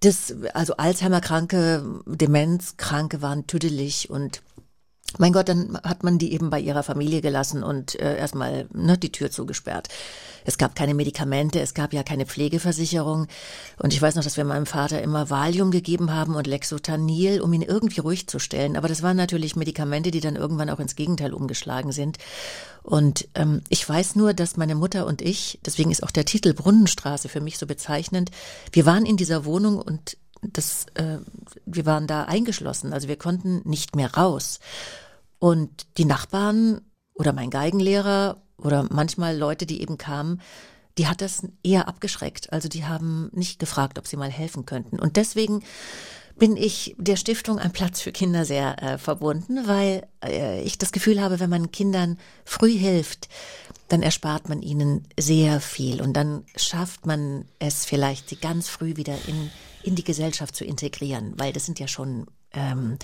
das, also Alzheimer-Kranke, Demenzkranke waren tüdelig und mein Gott, dann hat man die eben bei ihrer Familie gelassen und äh, erstmal ne, die Tür zugesperrt. Es gab keine Medikamente, es gab ja keine Pflegeversicherung. Und ich weiß noch, dass wir meinem Vater immer Valium gegeben haben und Lexotanil, um ihn irgendwie ruhig zu stellen. Aber das waren natürlich Medikamente, die dann irgendwann auch ins Gegenteil umgeschlagen sind. Und ähm, ich weiß nur, dass meine Mutter und ich, deswegen ist auch der Titel Brunnenstraße für mich so bezeichnend, wir waren in dieser Wohnung und das, äh, wir waren da eingeschlossen, also wir konnten nicht mehr raus. Und die Nachbarn oder mein Geigenlehrer oder manchmal Leute, die eben kamen, die hat das eher abgeschreckt. Also die haben nicht gefragt, ob sie mal helfen könnten. Und deswegen bin ich der Stiftung Ein Platz für Kinder sehr äh, verbunden, weil äh, ich das Gefühl habe, wenn man Kindern früh hilft, dann erspart man ihnen sehr viel und dann schafft man es vielleicht, sie ganz früh wieder in, in die Gesellschaft zu integrieren, weil das sind ja schon, ähm,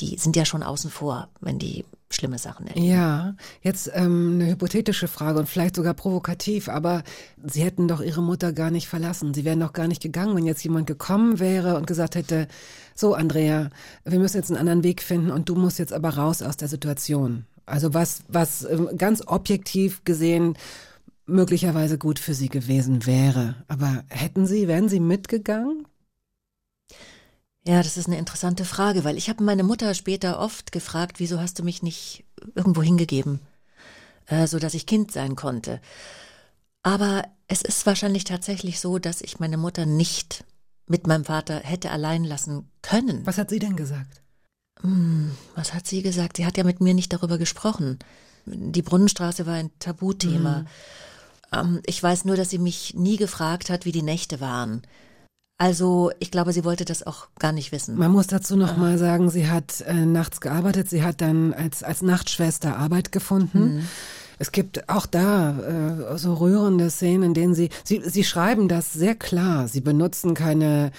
die sind ja schon außen vor, wenn die schlimme Sachen erleben. Ja, jetzt ähm, eine hypothetische Frage und vielleicht sogar provokativ, aber Sie hätten doch Ihre Mutter gar nicht verlassen. Sie wären doch gar nicht gegangen, wenn jetzt jemand gekommen wäre und gesagt hätte, so Andrea, wir müssen jetzt einen anderen Weg finden und du musst jetzt aber raus aus der Situation. Also was, was ähm, ganz objektiv gesehen möglicherweise gut für Sie gewesen wäre. Aber hätten Sie, wären Sie mitgegangen? Ja, das ist eine interessante Frage, weil ich habe meine Mutter später oft gefragt, wieso hast du mich nicht irgendwo hingegeben, äh, so dass ich Kind sein konnte. Aber es ist wahrscheinlich tatsächlich so, dass ich meine Mutter nicht mit meinem Vater hätte allein lassen können. Was hat sie denn gesagt? Hm, was hat sie gesagt? Sie hat ja mit mir nicht darüber gesprochen. Die Brunnenstraße war ein Tabuthema. Ähm, ich weiß nur, dass sie mich nie gefragt hat, wie die Nächte waren. Also ich glaube, sie wollte das auch gar nicht wissen. Man muss dazu noch mal sagen, sie hat äh, nachts gearbeitet, sie hat dann als, als Nachtschwester Arbeit gefunden. Es gibt auch da äh, so rührende Szenen, in denen sie, sie, sie schreiben das sehr klar. Sie benutzen keine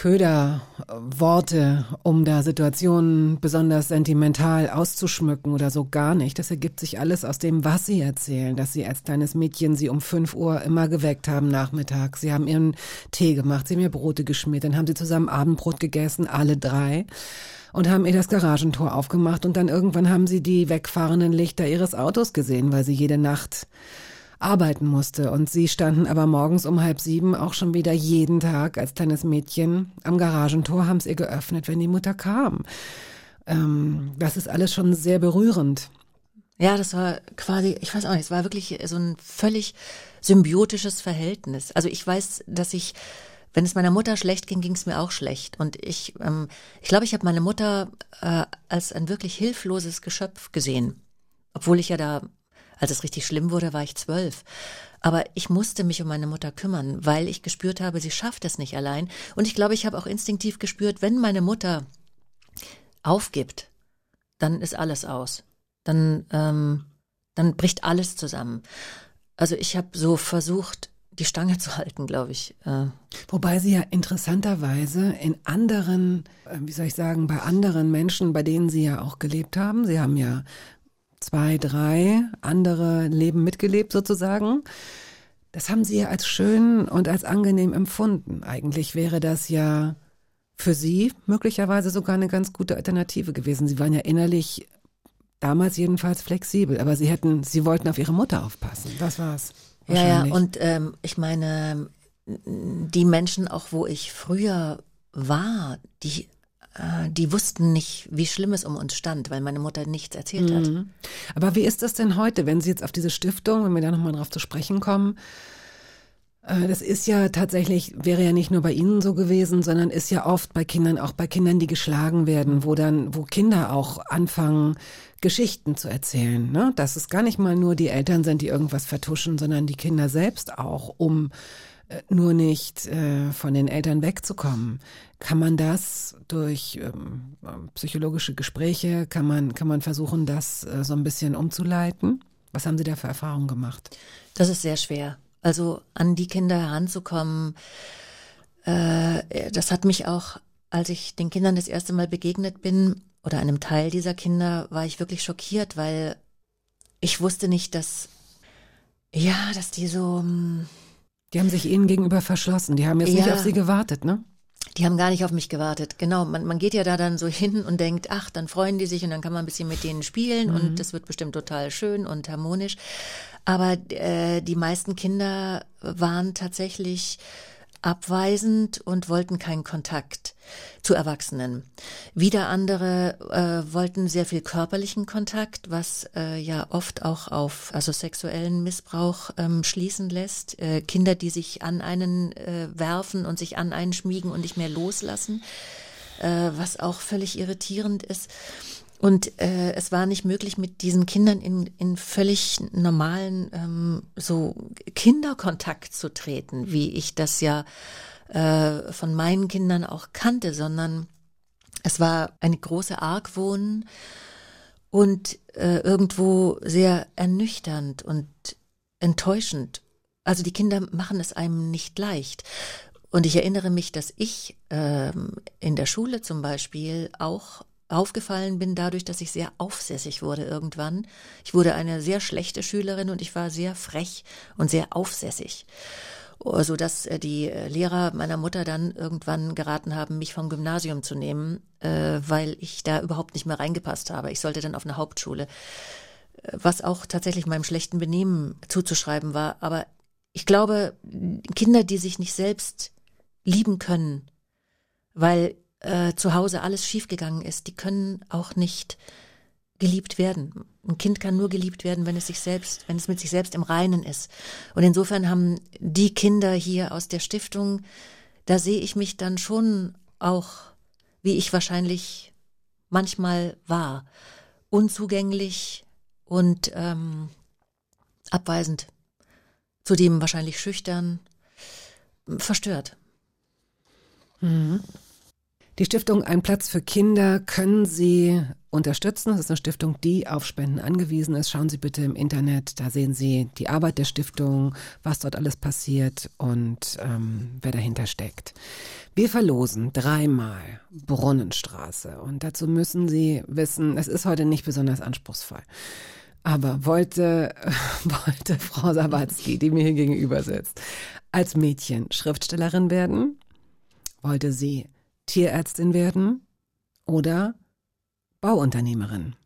Köderworte, um da Situationen besonders sentimental auszuschmücken oder so gar nicht. Das ergibt sich alles aus dem, was sie erzählen, dass sie als kleines Mädchen sie um fünf Uhr immer geweckt haben nachmittags. Sie haben ihren Tee gemacht, sie haben ihr Brote geschmiert, dann haben sie zusammen Abendbrot gegessen, alle drei und haben ihr das Garagentor aufgemacht und dann irgendwann haben sie die wegfahrenden Lichter ihres Autos gesehen, weil sie jede Nacht arbeiten musste. Und sie standen aber morgens um halb sieben auch schon wieder jeden Tag als kleines Mädchen am Garagentor, haben es ihr geöffnet, wenn die Mutter kam. Ähm, das ist alles schon sehr berührend. Ja, das war quasi, ich weiß auch nicht, es war wirklich so ein völlig symbiotisches Verhältnis. Also ich weiß, dass ich, wenn es meiner Mutter schlecht ging, ging es mir auch schlecht. Und ich, ähm, ich glaube, ich habe meine Mutter äh, als ein wirklich hilfloses Geschöpf gesehen. Obwohl ich ja da als es richtig schlimm wurde, war ich zwölf. Aber ich musste mich um meine Mutter kümmern, weil ich gespürt habe, sie schafft es nicht allein. Und ich glaube, ich habe auch instinktiv gespürt, wenn meine Mutter aufgibt, dann ist alles aus. Dann, ähm, dann bricht alles zusammen. Also ich habe so versucht, die Stange zu halten, glaube ich. Äh. Wobei sie ja interessanterweise in anderen, äh, wie soll ich sagen, bei anderen Menschen, bei denen sie ja auch gelebt haben, sie haben ja zwei, drei andere Leben mitgelebt sozusagen. Das haben sie ja als schön und als angenehm empfunden. Eigentlich wäre das ja für sie möglicherweise sogar eine ganz gute Alternative gewesen. Sie waren ja innerlich damals jedenfalls flexibel, aber sie hätten, sie wollten auf ihre Mutter aufpassen. Das war's. Ja, ja, und ähm, ich meine, die Menschen auch, wo ich früher war, die die wussten nicht, wie schlimm es um uns stand, weil meine Mutter nichts erzählt hat. Mhm. Aber wie ist das denn heute, wenn Sie jetzt auf diese Stiftung, wenn wir da nochmal drauf zu sprechen kommen, äh, das ist ja tatsächlich, wäre ja nicht nur bei Ihnen so gewesen, sondern ist ja oft bei Kindern, auch bei Kindern, die geschlagen werden, wo dann, wo Kinder auch anfangen, Geschichten zu erzählen. Ne? Dass es gar nicht mal nur die Eltern sind, die irgendwas vertuschen, sondern die Kinder selbst auch, um äh, nur nicht äh, von den Eltern wegzukommen. Kann man das durch ähm, psychologische Gespräche, kann man, kann man versuchen, das äh, so ein bisschen umzuleiten? Was haben Sie da für Erfahrungen gemacht? Das ist sehr schwer. Also an die Kinder heranzukommen, äh, das hat mich auch, als ich den Kindern das erste Mal begegnet bin, oder einem Teil dieser Kinder, war ich wirklich schockiert, weil ich wusste nicht, dass, ja, dass die so, hm, die haben sich ihnen gegenüber verschlossen. Die haben jetzt ja, nicht auf sie gewartet, ne? Die haben gar nicht auf mich gewartet. Genau, man, man geht ja da dann so hin und denkt, ach, dann freuen die sich und dann kann man ein bisschen mit denen spielen mhm. und das wird bestimmt total schön und harmonisch. Aber äh, die meisten Kinder waren tatsächlich abweisend und wollten keinen Kontakt zu Erwachsenen. Wieder andere äh, wollten sehr viel körperlichen Kontakt, was äh, ja oft auch auf also sexuellen Missbrauch ähm, schließen lässt. Äh, Kinder, die sich an einen äh, werfen und sich an einen schmiegen und nicht mehr loslassen, äh, was auch völlig irritierend ist. Und äh, es war nicht möglich, mit diesen Kindern in, in völlig normalen ähm, so Kinderkontakt zu treten, wie ich das ja äh, von meinen Kindern auch kannte, sondern es war eine große Argwohn und äh, irgendwo sehr ernüchternd und enttäuschend. Also die Kinder machen es einem nicht leicht. Und ich erinnere mich, dass ich ähm, in der Schule zum Beispiel auch aufgefallen bin dadurch, dass ich sehr aufsässig wurde irgendwann. Ich wurde eine sehr schlechte Schülerin und ich war sehr frech und sehr aufsässig so dass äh, die äh, Lehrer meiner Mutter dann irgendwann geraten haben, mich vom Gymnasium zu nehmen, äh, weil ich da überhaupt nicht mehr reingepasst habe. Ich sollte dann auf eine Hauptschule, was auch tatsächlich meinem schlechten Benehmen zuzuschreiben war. Aber ich glaube, Kinder, die sich nicht selbst lieben können, weil äh, zu Hause alles schiefgegangen ist, die können auch nicht geliebt werden. Ein Kind kann nur geliebt werden, wenn es sich selbst, wenn es mit sich selbst im Reinen ist. Und insofern haben die Kinder hier aus der Stiftung, da sehe ich mich dann schon auch, wie ich wahrscheinlich manchmal war, unzugänglich und ähm, abweisend, zudem wahrscheinlich schüchtern, verstört. Mhm. Die Stiftung Ein Platz für Kinder können Sie unterstützen. Das ist eine Stiftung, die auf Spenden angewiesen ist. Schauen Sie bitte im Internet, da sehen Sie die Arbeit der Stiftung, was dort alles passiert und ähm, wer dahinter steckt. Wir verlosen dreimal Brunnenstraße und dazu müssen Sie wissen, es ist heute nicht besonders anspruchsvoll. Aber wollte, wollte Frau Sabatzky, die mir hier gegenüber sitzt, als Mädchen Schriftstellerin werden? Wollte sie Tierärztin werden oder Bauunternehmerin?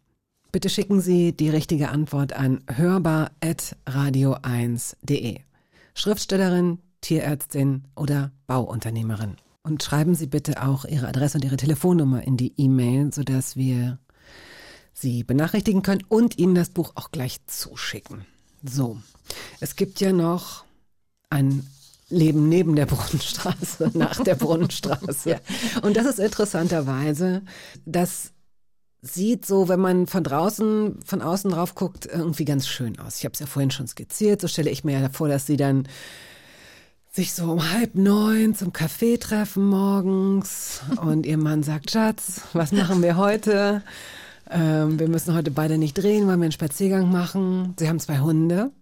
Bitte schicken Sie die richtige Antwort an hörbar.radio1.de. Schriftstellerin, Tierärztin oder Bauunternehmerin. Und schreiben Sie bitte auch Ihre Adresse und Ihre Telefonnummer in die E-Mail, sodass wir Sie benachrichtigen können und Ihnen das Buch auch gleich zuschicken. So, es gibt ja noch ein Leben neben der Brunnenstraße, nach der Brunnenstraße. ja. Und das ist interessanterweise, das sieht so, wenn man von draußen, von außen drauf guckt, irgendwie ganz schön aus. Ich habe es ja vorhin schon skizziert, so stelle ich mir ja vor, dass sie dann sich so um halb neun zum Kaffee treffen morgens und ihr Mann sagt, Schatz, was machen wir heute? Ähm, wir müssen heute beide nicht drehen, wollen wir einen Spaziergang machen. Sie haben zwei Hunde.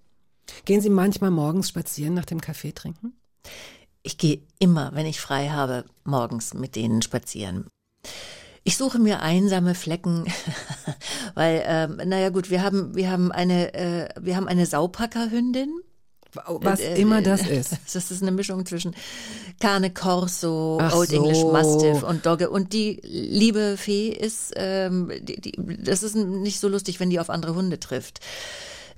Gehen Sie manchmal morgens spazieren nach dem Kaffee trinken? Ich gehe immer, wenn ich frei habe, morgens mit denen spazieren. Ich suche mir einsame Flecken, weil, ähm, naja gut, wir haben, wir haben eine, äh, wir haben eine Saupackerhündin. Was äh, immer das ist. Das ist eine Mischung zwischen Cane Corso, Ach Old so. English Mastiff und Dogge. Und die liebe Fee ist, ähm, die, die, das ist nicht so lustig, wenn die auf andere Hunde trifft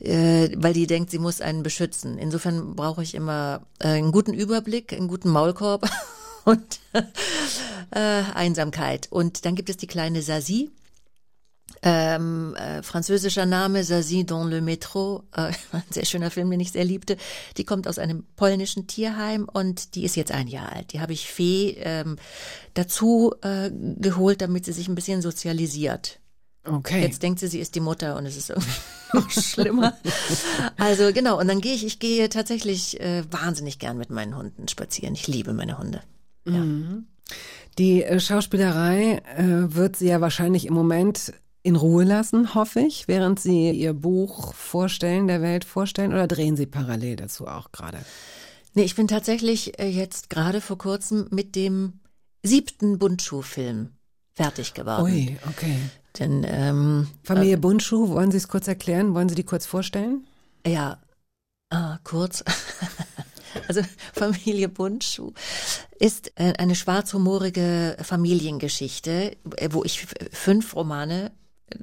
äh, weil die denkt, sie muss einen beschützen. Insofern brauche ich immer äh, einen guten Überblick, einen guten Maulkorb und äh, Einsamkeit. Und dann gibt es die kleine Sazie. Ähm, äh, französischer Name, Sazie dans le métro, äh, ein sehr schöner Film, den ich sehr liebte. Die kommt aus einem polnischen Tierheim und die ist jetzt ein Jahr alt. Die habe ich Fee ähm, dazu äh, geholt, damit sie sich ein bisschen sozialisiert. Okay. Jetzt denkt sie, sie ist die Mutter und es ist irgendwie noch schlimmer. Also genau, und dann gehe ich, ich gehe tatsächlich äh, wahnsinnig gern mit meinen Hunden spazieren. Ich liebe meine Hunde. Ja. Mhm. Die äh, Schauspielerei äh, wird sie ja wahrscheinlich im Moment in Ruhe lassen, hoffe ich, während Sie Ihr Buch vorstellen, der Welt vorstellen, oder drehen Sie parallel dazu auch gerade? Nee, ich bin tatsächlich äh, jetzt gerade vor kurzem mit dem siebten Bundschuh-Film fertig geworden. Ui, okay. Denn, ähm, Familie äh, Bundschuh, wollen Sie es kurz erklären? Wollen Sie die kurz vorstellen? Ja, ah, kurz. also Familie Bundschuh ist äh, eine schwarzhumorige Familiengeschichte, wo ich fünf Romane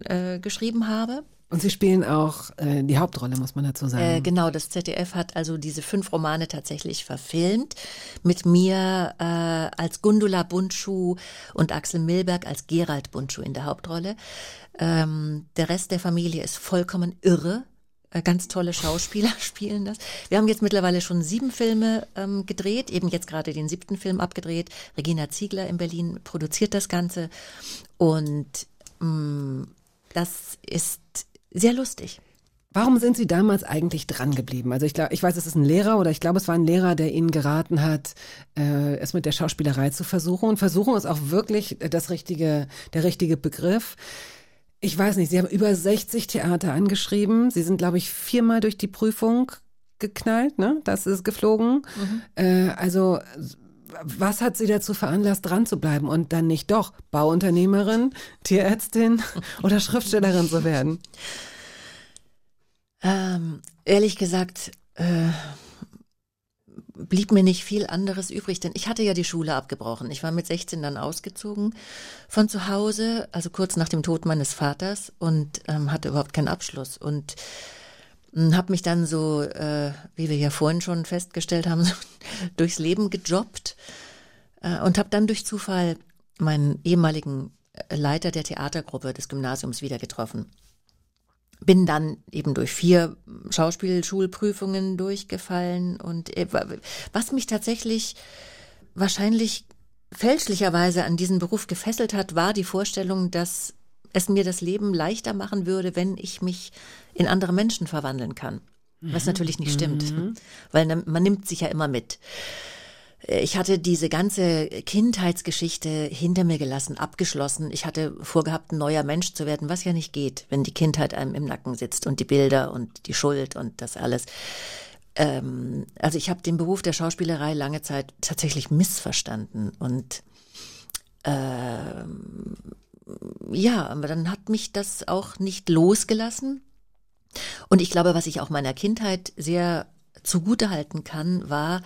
äh, geschrieben habe. Und Sie spielen auch äh, die Hauptrolle, muss man dazu sagen. Äh, genau, das ZDF hat also diese fünf Romane tatsächlich verfilmt. Mit mir äh, als Gundula Bundschuh und Axel Milberg als Gerald Bundschuh in der Hauptrolle. Ähm, der Rest der Familie ist vollkommen irre. Äh, ganz tolle Schauspieler spielen das. Wir haben jetzt mittlerweile schon sieben Filme ähm, gedreht, eben jetzt gerade den siebten Film abgedreht. Regina Ziegler in Berlin produziert das Ganze. Und mh, mm, das ist sehr lustig. Warum sind Sie damals eigentlich dran geblieben? Also ich glaube, ich weiß, es ist ein Lehrer oder ich glaube, es war ein Lehrer, der Ihnen geraten hat, äh, es mit der Schauspielerei zu versuchen. Und versuchen ist auch wirklich das richtige, der richtige Begriff. Ich weiß nicht, Sie haben über 60 Theater angeschrieben. Sie sind, glaube ich, viermal durch die Prüfung geknallt, ne? Das ist geflogen. Mhm. Äh, also was hat Sie dazu veranlasst, dran zu bleiben und dann nicht doch Bauunternehmerin, Tierärztin oder Schriftstellerin zu werden? Ähm, ehrlich gesagt, äh, blieb mir nicht viel anderes übrig, denn ich hatte ja die Schule abgebrochen. Ich war mit 16 dann ausgezogen von zu Hause, also kurz nach dem Tod meines Vaters und ähm, hatte überhaupt keinen Abschluss und habe mich dann so, äh, wie wir ja vorhin schon festgestellt haben, durchs Leben gejobbt äh, und habe dann durch Zufall meinen ehemaligen äh, Leiter der Theatergruppe des Gymnasiums wieder getroffen. Bin dann eben durch vier Schauspielschulprüfungen durchgefallen und äh, was mich tatsächlich wahrscheinlich fälschlicherweise an diesen Beruf gefesselt hat, war die Vorstellung, dass es mir das Leben leichter machen würde, wenn ich mich in andere Menschen verwandeln kann. Was mhm. natürlich nicht stimmt, mhm. weil man nimmt sich ja immer mit. ich hatte diese ganze Kindheitsgeschichte hinter mir gelassen, abgeschlossen. Ich hatte vorgehabt, ein neuer Mensch zu werden, was ja nicht geht, wenn die Kindheit einem im Nacken sitzt und die Bilder und die Schuld und das alles. Ähm, also ich habe den Beruf der Schauspielerei lange Zeit tatsächlich missverstanden und ähm, ja, aber dann hat mich das auch nicht losgelassen. Und ich glaube, was ich auch meiner Kindheit sehr zugutehalten kann, war,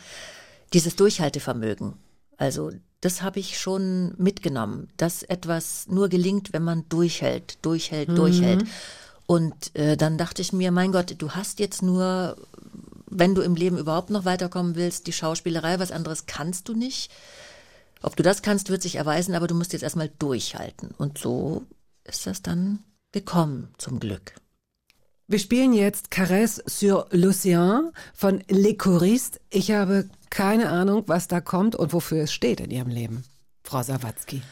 dieses Durchhaltevermögen. Also das habe ich schon mitgenommen, dass etwas nur gelingt, wenn man durchhält, durchhält, mhm. durchhält. Und äh, dann dachte ich mir, mein Gott, du hast jetzt nur, wenn du im Leben überhaupt noch weiterkommen willst, die Schauspielerei, was anderes kannst du nicht. Ob du das kannst, wird sich erweisen, aber du musst jetzt erstmal durchhalten. Und so ist das dann gekommen, zum Glück. Wir spielen jetzt Caresse sur l'Océan von Les Choristes. Ich habe keine Ahnung, was da kommt und wofür es steht in Ihrem Leben, Frau Sawatzki.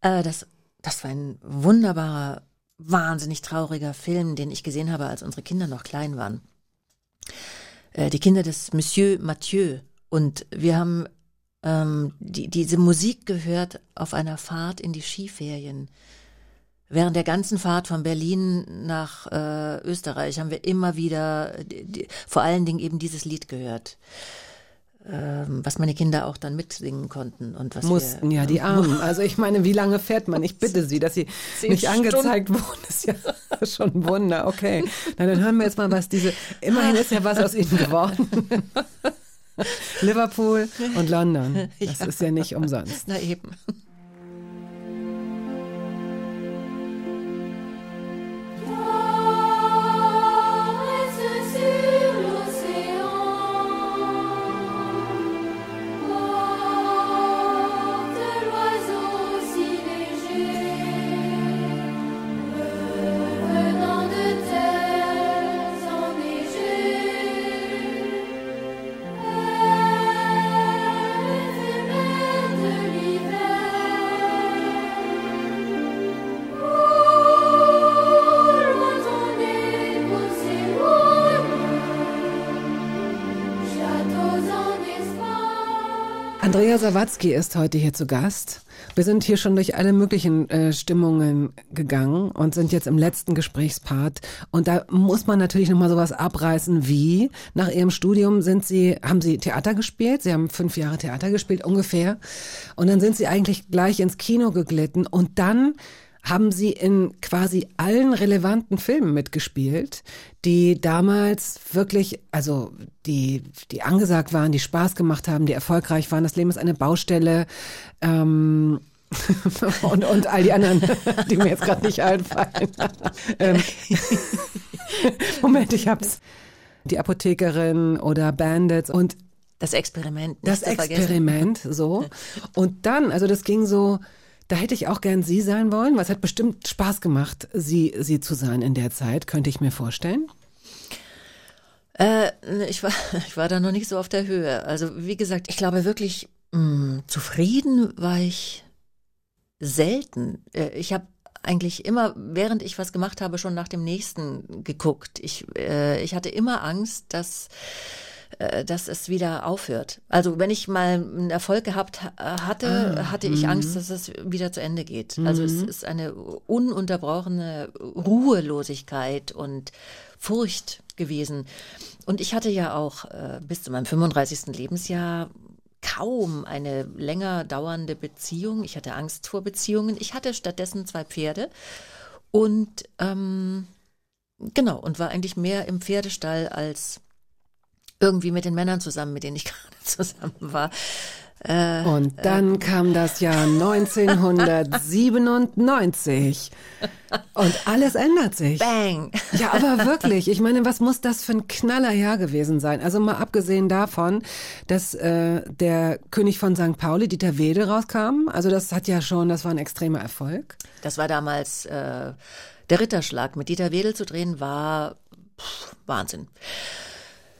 Äh, das, das war ein wunderbarer, wahnsinnig trauriger Film, den ich gesehen habe, als unsere Kinder noch klein waren. Äh, die Kinder des Monsieur Mathieu. Und wir haben ähm, die, diese Musik gehört auf einer Fahrt in die Skiferien. Während der ganzen Fahrt von Berlin nach äh, Österreich haben wir immer wieder, die, die, vor allen Dingen eben dieses Lied gehört, ähm, was meine Kinder auch dann mitsingen konnten und was mussten wir, ja die Armen. Also ich meine, wie lange fährt man? Ich bitte Sie, dass Sie nicht angezeigt wurden, ist ja schon ein Wunder. Okay, na dann hören wir jetzt mal, was diese. Immerhin ist ja was aus Ihnen geworden. Liverpool und London. Das ja. ist ja nicht umsonst. Na eben. Sawatzki ist heute hier zu Gast. Wir sind hier schon durch alle möglichen äh, Stimmungen gegangen und sind jetzt im letzten Gesprächspart. Und da muss man natürlich nochmal sowas abreißen wie, nach Ihrem Studium sind Sie, haben Sie Theater gespielt? Sie haben fünf Jahre Theater gespielt ungefähr. Und dann sind Sie eigentlich gleich ins Kino geglitten und dann haben sie in quasi allen relevanten Filmen mitgespielt, die damals wirklich, also die, die angesagt waren, die Spaß gemacht haben, die erfolgreich waren. Das Leben ist eine Baustelle. Ähm, und, und all die anderen, die mir jetzt gerade nicht einfallen. ähm, Moment, ich hab's. Die Apothekerin oder Bandits und das Experiment. Das Experiment, so. Und dann, also das ging so, da hätte ich auch gern Sie sein wollen, es hat bestimmt Spaß gemacht, Sie, Sie zu sein in der Zeit, könnte ich mir vorstellen. Äh, ich, war, ich war da noch nicht so auf der Höhe. Also wie gesagt, ich glaube wirklich, mh, hm, zufrieden war ich selten. Äh, ich habe eigentlich immer, während ich was gemacht habe, schon nach dem nächsten geguckt. Ich, äh, ich hatte immer Angst, dass dass es wieder aufhört. Also wenn ich mal einen Erfolg gehabt hatte, ah, hatte ich Angst, mhm. dass es wieder zu Ende geht. Also es mhm. ist eine ununterbrochene Ruhelosigkeit und Furcht gewesen. Und ich hatte ja auch äh, bis zu meinem 35. Lebensjahr kaum eine länger dauernde Beziehung. Ich hatte Angst vor Beziehungen. Ich hatte stattdessen zwei Pferde und ähm, genau und war eigentlich mehr im Pferdestall als irgendwie mit den Männern zusammen, mit denen ich gerade zusammen war. Äh, und dann äh, kam das Jahr 1997 und alles ändert sich. Bang! Ja, aber wirklich, ich meine, was muss das für ein Knallerjahr gewesen sein? Also mal abgesehen davon, dass äh, der König von St. Pauli, Dieter Wedel, rauskam. Also das hat ja schon, das war ein extremer Erfolg. Das war damals äh, der Ritterschlag. Mit Dieter Wedel zu drehen war pff, Wahnsinn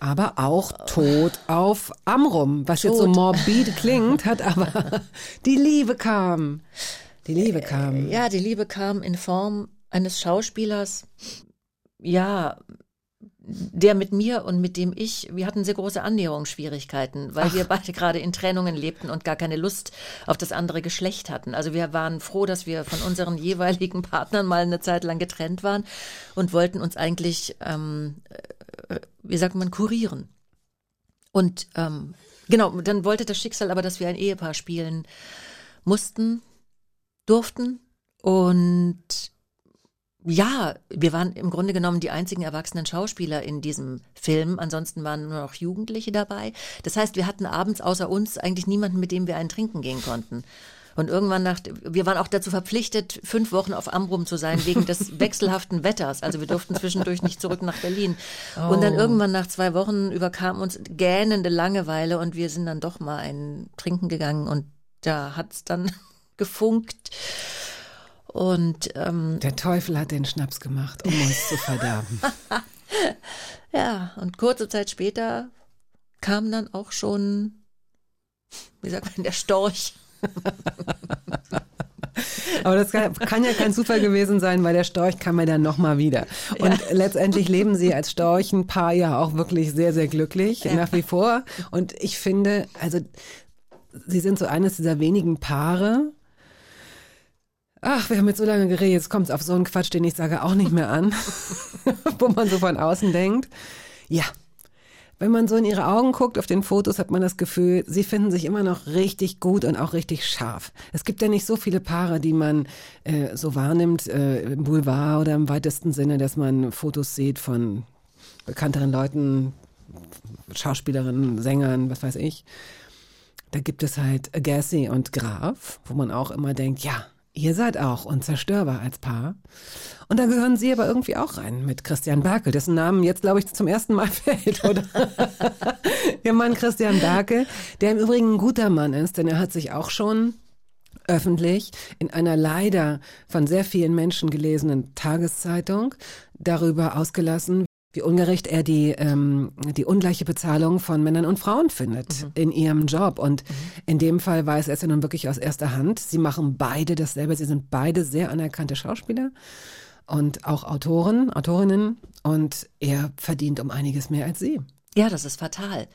aber auch Tod auf Amrum, was Tod. jetzt so morbid klingt, hat aber die Liebe kam. Die Liebe kam. Ja, die Liebe kam in Form eines Schauspielers, ja, der mit mir und mit dem ich, wir hatten sehr große Annäherungsschwierigkeiten, weil Ach. wir beide gerade in Trennungen lebten und gar keine Lust auf das andere Geschlecht hatten. Also wir waren froh, dass wir von unseren jeweiligen Partnern mal eine Zeit lang getrennt waren und wollten uns eigentlich, ähm, äh, wie sagt man, kurieren. Und ähm, genau, dann wollte das Schicksal aber, dass wir ein Ehepaar spielen mussten, durften und ja, wir waren im Grunde genommen die einzigen erwachsenen Schauspieler in diesem Film. Ansonsten waren nur noch Jugendliche dabei. Das heißt, wir hatten abends außer uns eigentlich niemanden, mit dem wir einen trinken gehen konnten. Und irgendwann nach, wir waren auch dazu verpflichtet, fünf Wochen auf Ambrum zu sein, wegen des wechselhaften Wetters. Also wir durften zwischendurch nicht zurück nach Berlin. Oh. Und dann oh. irgendwann nach zwei Wochen überkam uns gähnende Langeweile und wir sind dann doch mal ein Trinken gegangen und da hat's dann gefunkt. Und ähm, der Teufel hat den Schnaps gemacht, um uns zu verderben. ja, und kurze Zeit später kam dann auch schon, wie sagt man, der Storch. Aber das kann, kann, ja kein Zufall gewesen sein, weil der Storch kam ja dann nochmal wieder. Und ja. letztendlich leben sie als Storchenpaar ja auch wirklich sehr, sehr glücklich, ja. nach wie vor. Und ich finde, also sie sind so eines dieser wenigen Paare, Ach, wir haben jetzt so lange geredet, jetzt kommt es auf so einen Quatsch, den ich sage, auch nicht mehr an, wo man so von außen denkt. Ja, wenn man so in ihre Augen guckt auf den Fotos, hat man das Gefühl, sie finden sich immer noch richtig gut und auch richtig scharf. Es gibt ja nicht so viele Paare, die man äh, so wahrnimmt äh, im Boulevard oder im weitesten Sinne, dass man Fotos sieht von bekannteren Leuten, Schauspielerinnen, Sängern, was weiß ich. Da gibt es halt Agassi und Graf, wo man auch immer denkt, ja, Ihr seid auch unzerstörbar als Paar. Und da gehören Sie aber irgendwie auch rein mit Christian Berkel, dessen Namen jetzt, glaube ich, zum ersten Mal fällt, oder? Ihr Mann Christian Berkel, der im Übrigen ein guter Mann ist, denn er hat sich auch schon öffentlich in einer leider von sehr vielen Menschen gelesenen Tageszeitung darüber ausgelassen, wie ungerecht er die, ähm, die ungleiche Bezahlung von Männern und Frauen findet mhm. in ihrem Job. Und mhm. in dem Fall weiß er es ja nun wirklich aus erster Hand. Sie machen beide dasselbe. Sie sind beide sehr anerkannte Schauspieler und auch Autoren, Autorinnen. Und er verdient um einiges mehr als sie. Ja, das ist fatal.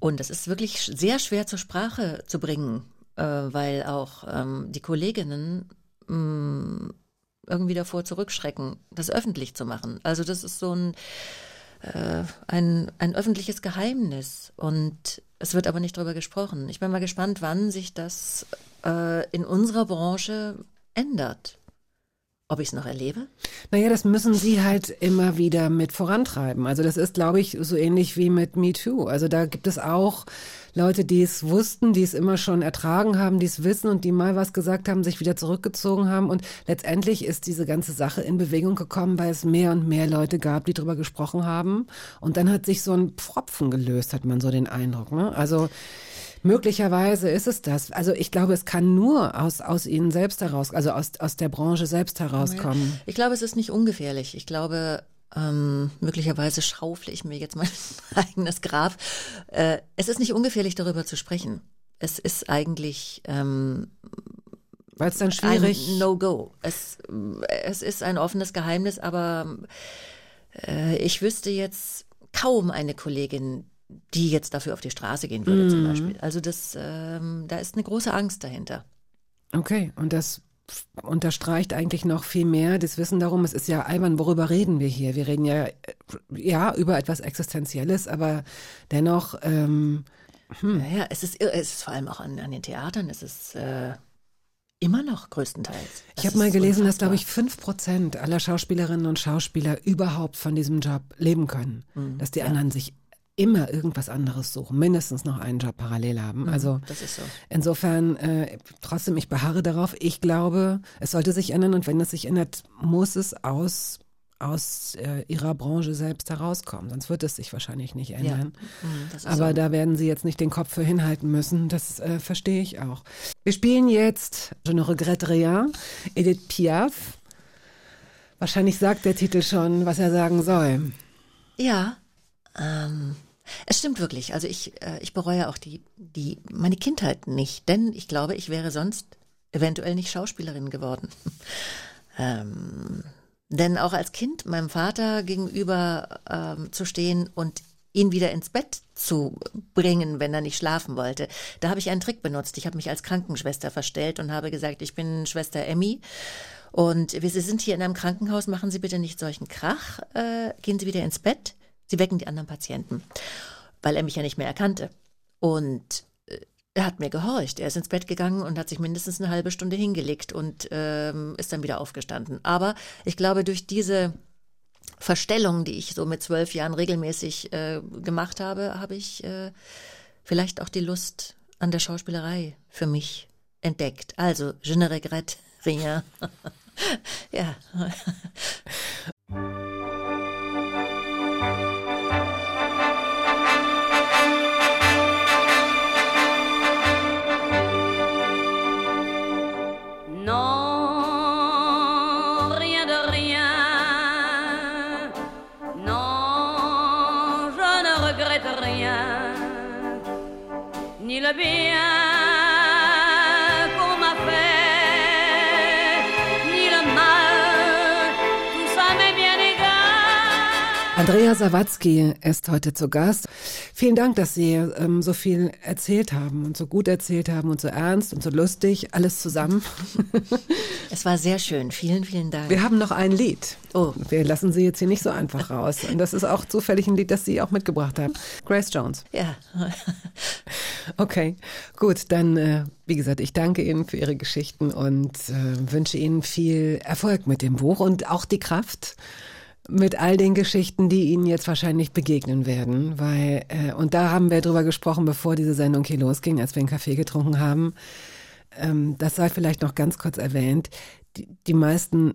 Und es ist wirklich sehr schwer zur Sprache zu bringen, äh, weil auch ähm, die Kolleginnen mh, mm, irgendwie davor zurückschrecken, das öffentlich zu machen. Also das ist so ein, äh, ein, ein öffentliches Geheimnis und es wird aber nicht darüber gesprochen. Ich bin mal gespannt, wann sich das äh, in unserer Branche ändert. Ob ich es noch erlebe? Naja, das müssen Sie halt immer wieder mit vorantreiben. Also das ist, glaube ich, so ähnlich wie mit Me Too. Also da gibt es auch Leute, die es wussten, die es immer schon ertragen haben, die es wissen und die mal was gesagt haben, sich wieder zurückgezogen haben. Und letztendlich ist diese ganze Sache in Bewegung gekommen, weil es mehr und mehr Leute gab, die darüber gesprochen haben. Und dann hat sich so ein Pfropfen gelöst, hat man so den Eindruck. Ne? Also Möglicherweise ist es das. Also ich glaube, es kann nur aus, aus Ihnen selbst heraus, also aus, aus der Branche selbst herauskommen. Ich glaube, es ist nicht ungefährlich. Ich glaube, ähm, möglicherweise schaufle ich mir jetzt mein eigenes Grab. Äh, es ist nicht ungefährlich, darüber zu sprechen. Es ist eigentlich ähm, weil es dann schwierig ein No-Go. Es, es ist ein offenes Geheimnis, aber äh, ich wüsste jetzt kaum eine Kollegin, die jetzt dafür auf die Straße gehen würde, mm. zum mhm. Beispiel. Also das, ähm, da ist eine große Angst dahinter. Okay, und das unterstreicht eigentlich noch viel mehr das Wissen darum, es ist ja albern, worüber reden wir hier? Wir reden ja, ja über etwas Existenzielles, aber dennoch. Ähm, hm. Ja, ja, es ist, es ist vor allem auch an, an den Theatern, es ist äh, immer noch größtenteils. Das ich habe mal gelesen, unfassbar. dass, glaube ich, fünf Prozent aller Schauspielerinnen und Schauspieler überhaupt von diesem Job leben können. Mhm. Dass die ja. anderen sich immer irgendwas anderes suchen, mindestens noch einen Job parallel haben. Mhm, also so. insofern äh, trotzdem, ich beharre darauf. Ich glaube, es sollte sich ändern und wenn es sich ändert, muss es aus aus äh, ihrer Branche selbst herauskommen. Sonst wird es sich wahrscheinlich nicht ändern. Ja. Mhm, Aber so. da werden sie jetzt nicht den Kopf für hinhalten müssen. Das äh, verstehe ich auch. Wir spielen jetzt Je ne regrette rien, Edith Piaf. Wahrscheinlich sagt der Titel schon, was er sagen soll. Ja, ähm, es stimmt wirklich. Also ich, äh, ich bereue auch die, die, meine Kindheit nicht, denn ich glaube, ich wäre sonst eventuell nicht Schauspielerin geworden. ähm, Denn auch als Kind meinem Vater gegenüber ähm, zu stehen und ihn wieder ins Bett zu bringen, wenn er nicht schlafen wollte. Da habe ich einen Trick benutzt. Ich habe mich als Krankenschwester verstellt und habe gesagt, ich bin Schwester Emmy. Und wir sind hier in einem Krankenhaus, machen Sie bitte nicht solchen Krach, äh, gehen Sie wieder ins Bett. Sie wecken die anderen Patienten, weil er mich ja nicht mehr erkannte. Und äh, er hat mir gehorcht. Er ist ins Bett gegangen und hat sich mindestens eine halbe Stunde hingelegt und ähm, ist dann wieder aufgestanden. Aber ich glaube, durch diese Verstellung, die ich so mit zwölf Jahren regelmäßig äh, gemacht habe, habe ich äh, vielleicht auch die Lust an der Schauspielerei für mich entdeckt. Also, je ne regrette rien. ja. Sawatzki ist heute zu Gast. Vielen Dank, dass Sie ähm, so viel erzählt haben und so gut erzählt haben und so ernst und so lustig, alles zusammen. Es war sehr schön. Vielen, vielen Dank. Wir haben noch ein Lied. Oh. Wir lassen Sie jetzt hier nicht so einfach raus. Und das ist auch zufällig ein Lied, das Sie auch mitgebracht haben. Grace Jones. ja. Okay, gut, dann, äh, wie gesagt, ich danke Ihnen für Ihre Geschichten und äh, wünsche Ihnen viel Erfolg mit dem Buch und auch die Kraft mit all den Geschichten, die Ihnen jetzt wahrscheinlich begegnen werden, weil, äh, und da haben wir drüber gesprochen, bevor diese Sendung hier losging, als wir einen Kaffee getrunken haben, ähm, das sei vielleicht noch ganz kurz erwähnt, die, die meisten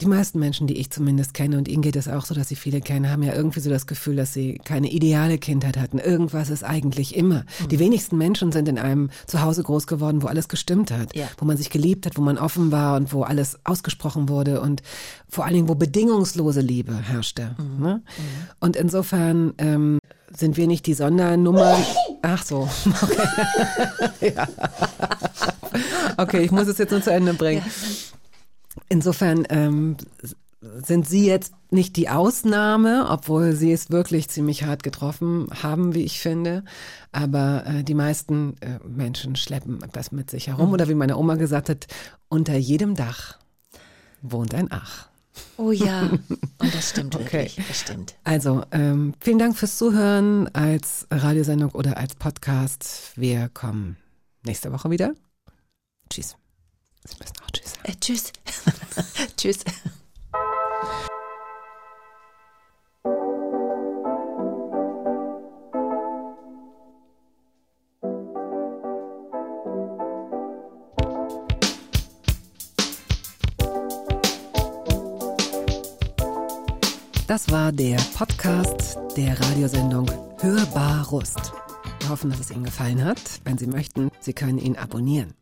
die meisten Menschen, die ich zumindest kenne, und Ihnen geht es auch so, dass Sie viele kennen, haben ja irgendwie so das Gefühl, dass sie keine ideale Kindheit hatten. Irgendwas ist eigentlich immer. Die wenigsten Menschen sind in einem Zuhause groß geworden, wo alles gestimmt hat, Ja. wo man sich geliebt hat, wo man offen war und wo alles ausgesprochen wurde und vor allen Dingen, wo bedingungslose Liebe herrschte. Ne? Und insofern ähm, sind wir nicht die Sondernummer. Ach so. Okay. ja. okay, ich muss es jetzt nur zu Ende bringen. Insofern ähm, sind Sie jetzt nicht die Ausnahme, obwohl Sie es wirklich ziemlich hart getroffen haben, wie ich finde. Aber äh, die meisten äh, Menschen schleppen etwas mit sich herum. Oder wie meine Oma gesagt hat, unter jedem Dach wohnt ein Ach. Oh ja. Und das stimmt Okay. wirklich. Das stimmt. Also, ähm, vielen Dank fürs Zuhören als Radiosendung oder als Podcast. Wir kommen nächste Woche wieder. Tschüss. Sie müssen auch Tschüss sagen. Äh, tschüss. tschüss. Das war der Podcast der Radiosendung Hörbar Rust. Wir hoffen, dass es Ihnen gefallen hat. Wenn Sie möchten, Sie können ihn abonnieren.